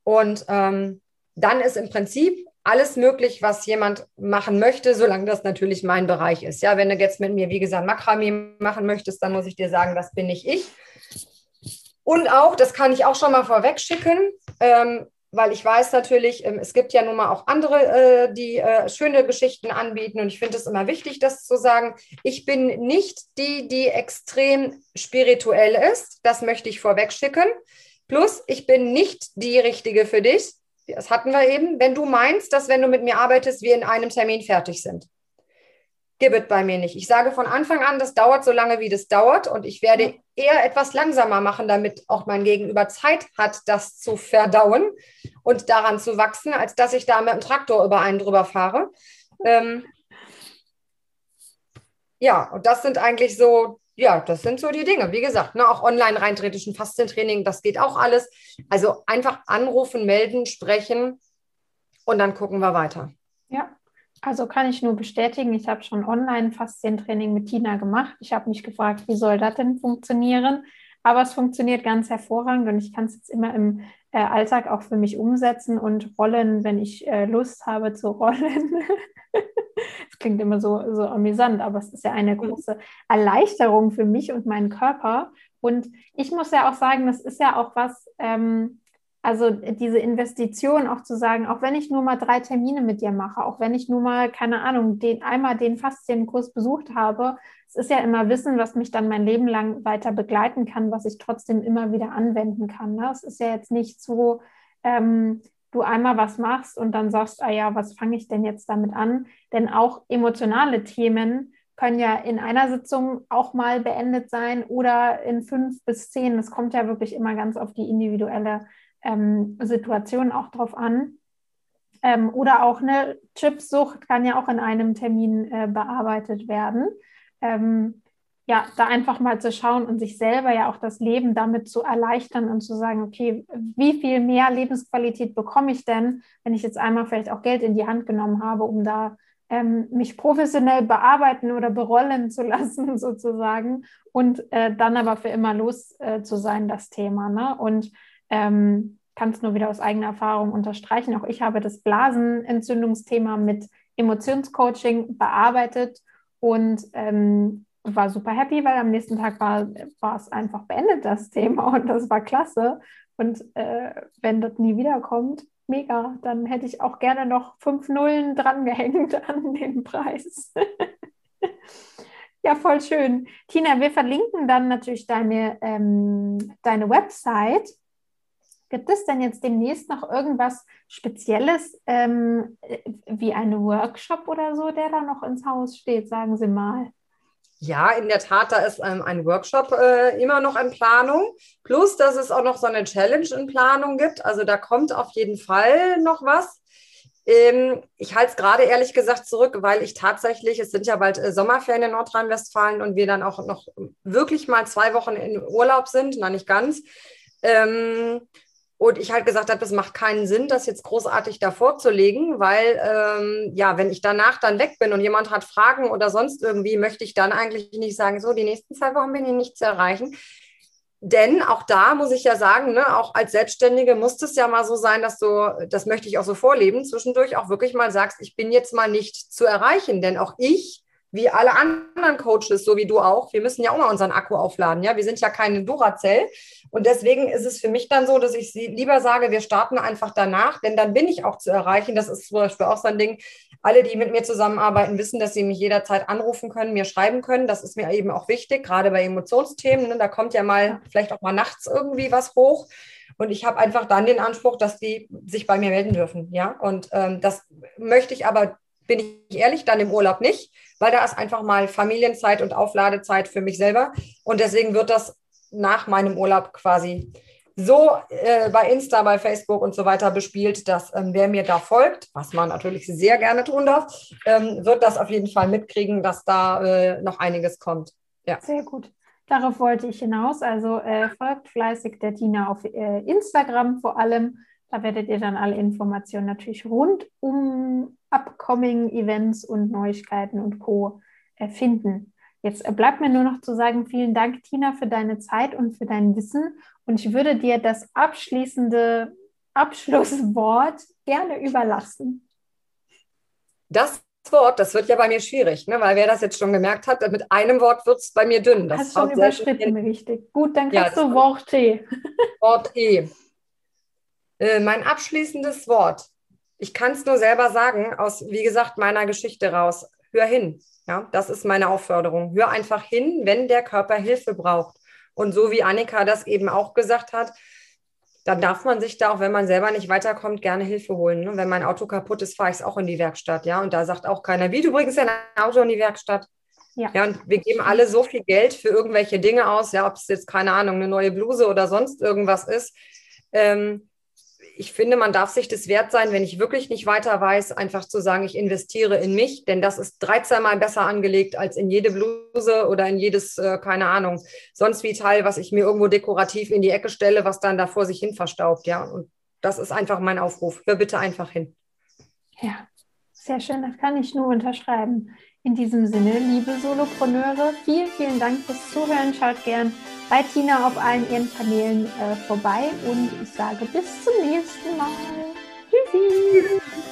Speaker 2: Und ähm, dann ist im Prinzip alles möglich, was jemand machen möchte, solange das natürlich mein Bereich ist. Ja, wenn du jetzt mit mir, wie gesagt, Makramee machen möchtest, dann muss ich dir sagen, das bin nicht ich. Und auch, das kann ich auch schon mal vorweg schicken, ähm, weil ich weiß natürlich, ähm, es gibt ja nun mal auch andere, äh, die äh, schöne Geschichten anbieten und ich finde es immer wichtig, das zu sagen. Ich bin nicht die, die extrem spirituell ist, das möchte ich vorweg schicken. Plus, ich bin nicht die Richtige für dich. Das hatten wir eben. Wenn du meinst, dass wenn du mit mir arbeitest, wir in einem Termin fertig sind. Gib es bei mir nicht. Ich sage von Anfang an, das dauert so lange, wie das dauert. Und ich werde eher etwas langsamer machen, damit auch mein Gegenüber Zeit hat, das zu verdauen und daran zu wachsen, als dass ich da mit dem Traktor über einen drüber fahre. Ähm, ja, und das sind eigentlich so ja, das sind so die Dinge. Wie gesagt, ne, auch online reintretischen Faszientraining, das geht auch alles. Also einfach anrufen, melden, sprechen und dann gucken wir weiter.
Speaker 1: Also kann ich nur bestätigen, ich habe schon online Faszientraining mit Tina gemacht. Ich habe mich gefragt, wie soll das denn funktionieren? Aber es funktioniert ganz hervorragend und ich kann es jetzt immer im äh, Alltag auch für mich umsetzen und rollen, wenn ich äh, Lust habe zu rollen. Es klingt immer so, so amüsant, aber es ist ja eine mhm. große Erleichterung für mich und meinen Körper. Und ich muss ja auch sagen, das ist ja auch was, ähm, also diese Investition auch zu sagen, auch wenn ich nur mal drei Termine mit dir mache, auch wenn ich nur mal, keine Ahnung, den, einmal den Faszienkurs besucht habe, es ist ja immer Wissen, was mich dann mein Leben lang weiter begleiten kann, was ich trotzdem immer wieder anwenden kann. Ne? Es ist ja jetzt nicht so, ähm, du einmal was machst und dann sagst, ah ja, was fange ich denn jetzt damit an? Denn auch emotionale Themen können ja in einer Sitzung auch mal beendet sein oder in fünf bis zehn. Das kommt ja wirklich immer ganz auf die individuelle ähm, Situation auch drauf an. Ähm, oder auch eine Chipsucht kann ja auch in einem Termin äh, bearbeitet werden. Ähm, ja, da einfach mal zu schauen und sich selber ja auch das Leben damit zu erleichtern und zu sagen, okay, wie viel mehr Lebensqualität bekomme ich denn, wenn ich jetzt einmal vielleicht auch Geld in die Hand genommen habe, um da ähm, mich professionell bearbeiten oder berollen zu lassen, sozusagen, und äh, dann aber für immer los äh, zu sein, das Thema. Ne? Und ähm, kann es nur wieder aus eigener Erfahrung unterstreichen. Auch ich habe das Blasenentzündungsthema mit Emotionscoaching bearbeitet und ähm, war super happy, weil am nächsten Tag war, es einfach beendet, das Thema. Und das war klasse. Und äh, wenn das nie wiederkommt, mega, dann hätte ich auch gerne noch fünf Nullen drangehängt an den Preis. ja, voll schön. Tina, wir verlinken dann natürlich deine, ähm, deine Website. Gibt es denn jetzt demnächst noch irgendwas Spezielles, ähm, wie einen Workshop oder so, der da noch ins Haus steht, sagen Sie mal?
Speaker 2: Ja, in der Tat, da ist ähm, ein Workshop äh, immer noch in Planung. Plus, dass es auch noch so eine Challenge in Planung gibt. Also da kommt auf jeden Fall noch was. Ähm, ich halte es gerade ehrlich gesagt zurück, weil ich tatsächlich, es sind ja bald äh, Sommerferien in Nordrhein-Westfalen und wir dann auch noch wirklich mal zwei Wochen in Urlaub sind, na nicht ganz. Ähm, und ich halt gesagt habe, es macht keinen Sinn, das jetzt großartig davor zu legen, weil ähm, ja, wenn ich danach dann weg bin und jemand hat Fragen oder sonst irgendwie, möchte ich dann eigentlich nicht sagen, so, die nächsten zwei Wochen bin ich nicht zu erreichen. Denn auch da muss ich ja sagen, ne, auch als Selbstständige muss es ja mal so sein, dass du, das möchte ich auch so vorleben, zwischendurch auch wirklich mal sagst, ich bin jetzt mal nicht zu erreichen. Denn auch ich wie alle anderen Coaches, so wie du auch, wir müssen ja auch mal unseren Akku aufladen. Ja, wir sind ja keine Duracell. Und deswegen ist es für mich dann so, dass ich lieber sage, wir starten einfach danach, denn dann bin ich auch zu erreichen. Das ist zum Beispiel auch so ein Ding. Alle, die mit mir zusammenarbeiten, wissen, dass sie mich jederzeit anrufen können, mir schreiben können. Das ist mir eben auch wichtig, gerade bei Emotionsthemen. Ne? Da kommt ja mal vielleicht auch mal nachts irgendwie was hoch. Und ich habe einfach dann den Anspruch, dass die sich bei mir melden dürfen. Ja, und ähm, das möchte ich aber, bin ich ehrlich, dann im Urlaub nicht weil da ist einfach mal Familienzeit und Aufladezeit für mich selber. Und deswegen wird das nach meinem Urlaub quasi so äh, bei Insta, bei Facebook und so weiter bespielt, dass ähm, wer mir da folgt, was man natürlich sehr gerne tun darf, ähm, wird das auf jeden Fall mitkriegen, dass da äh, noch einiges kommt.
Speaker 1: Ja. Sehr gut. Darauf wollte ich hinaus. Also äh, folgt fleißig der Tina auf äh, Instagram vor allem. Da werdet ihr dann alle Informationen natürlich rund um upcoming Events und Neuigkeiten und Co. finden. Jetzt bleibt mir nur noch zu sagen, vielen Dank, Tina, für deine Zeit und für dein Wissen. Und ich würde dir das abschließende Abschlusswort gerne überlassen.
Speaker 2: Das Wort, das wird ja bei mir schwierig, ne? weil wer das jetzt schon gemerkt hat, mit einem Wort wird es bei mir dünn. Das
Speaker 1: Hast schon überschritten, richtig. Gut, dann kannst ja, du Wort T.
Speaker 2: Wort T. Äh, mein abschließendes Wort ich kann es nur selber sagen, aus, wie gesagt, meiner Geschichte raus. Hör hin. Ja, das ist meine Aufforderung. Hör einfach hin, wenn der Körper Hilfe braucht. Und so wie Annika das eben auch gesagt hat, dann darf man sich da auch, wenn man selber nicht weiterkommt, gerne Hilfe holen. Ne? Wenn mein Auto kaputt ist, fahre ich es auch in die Werkstatt. Ja, und da sagt auch keiner, wie du bringst dein Auto in die Werkstatt. Ja. ja, und wir geben alle so viel Geld für irgendwelche Dinge aus, ja, ob es jetzt, keine Ahnung, eine neue Bluse oder sonst irgendwas ist. Ähm, ich finde, man darf sich das wert sein, wenn ich wirklich nicht weiter weiß, einfach zu sagen, ich investiere in mich, denn das ist 13 Mal besser angelegt als in jede Bluse oder in jedes, äh, keine Ahnung, sonst wie Teil, was ich mir irgendwo dekorativ in die Ecke stelle, was dann da vor sich hin verstaubt, ja. Und das ist einfach mein Aufruf. Hör bitte einfach hin.
Speaker 1: Ja, sehr schön, das kann ich nur unterschreiben. In diesem Sinne, liebe Solopreneure, vielen, vielen Dank fürs Zuhören. Schaut gern bei Tina auf allen ihren Kanälen äh, vorbei und ich sage bis zum nächsten Mal. Tschüssi.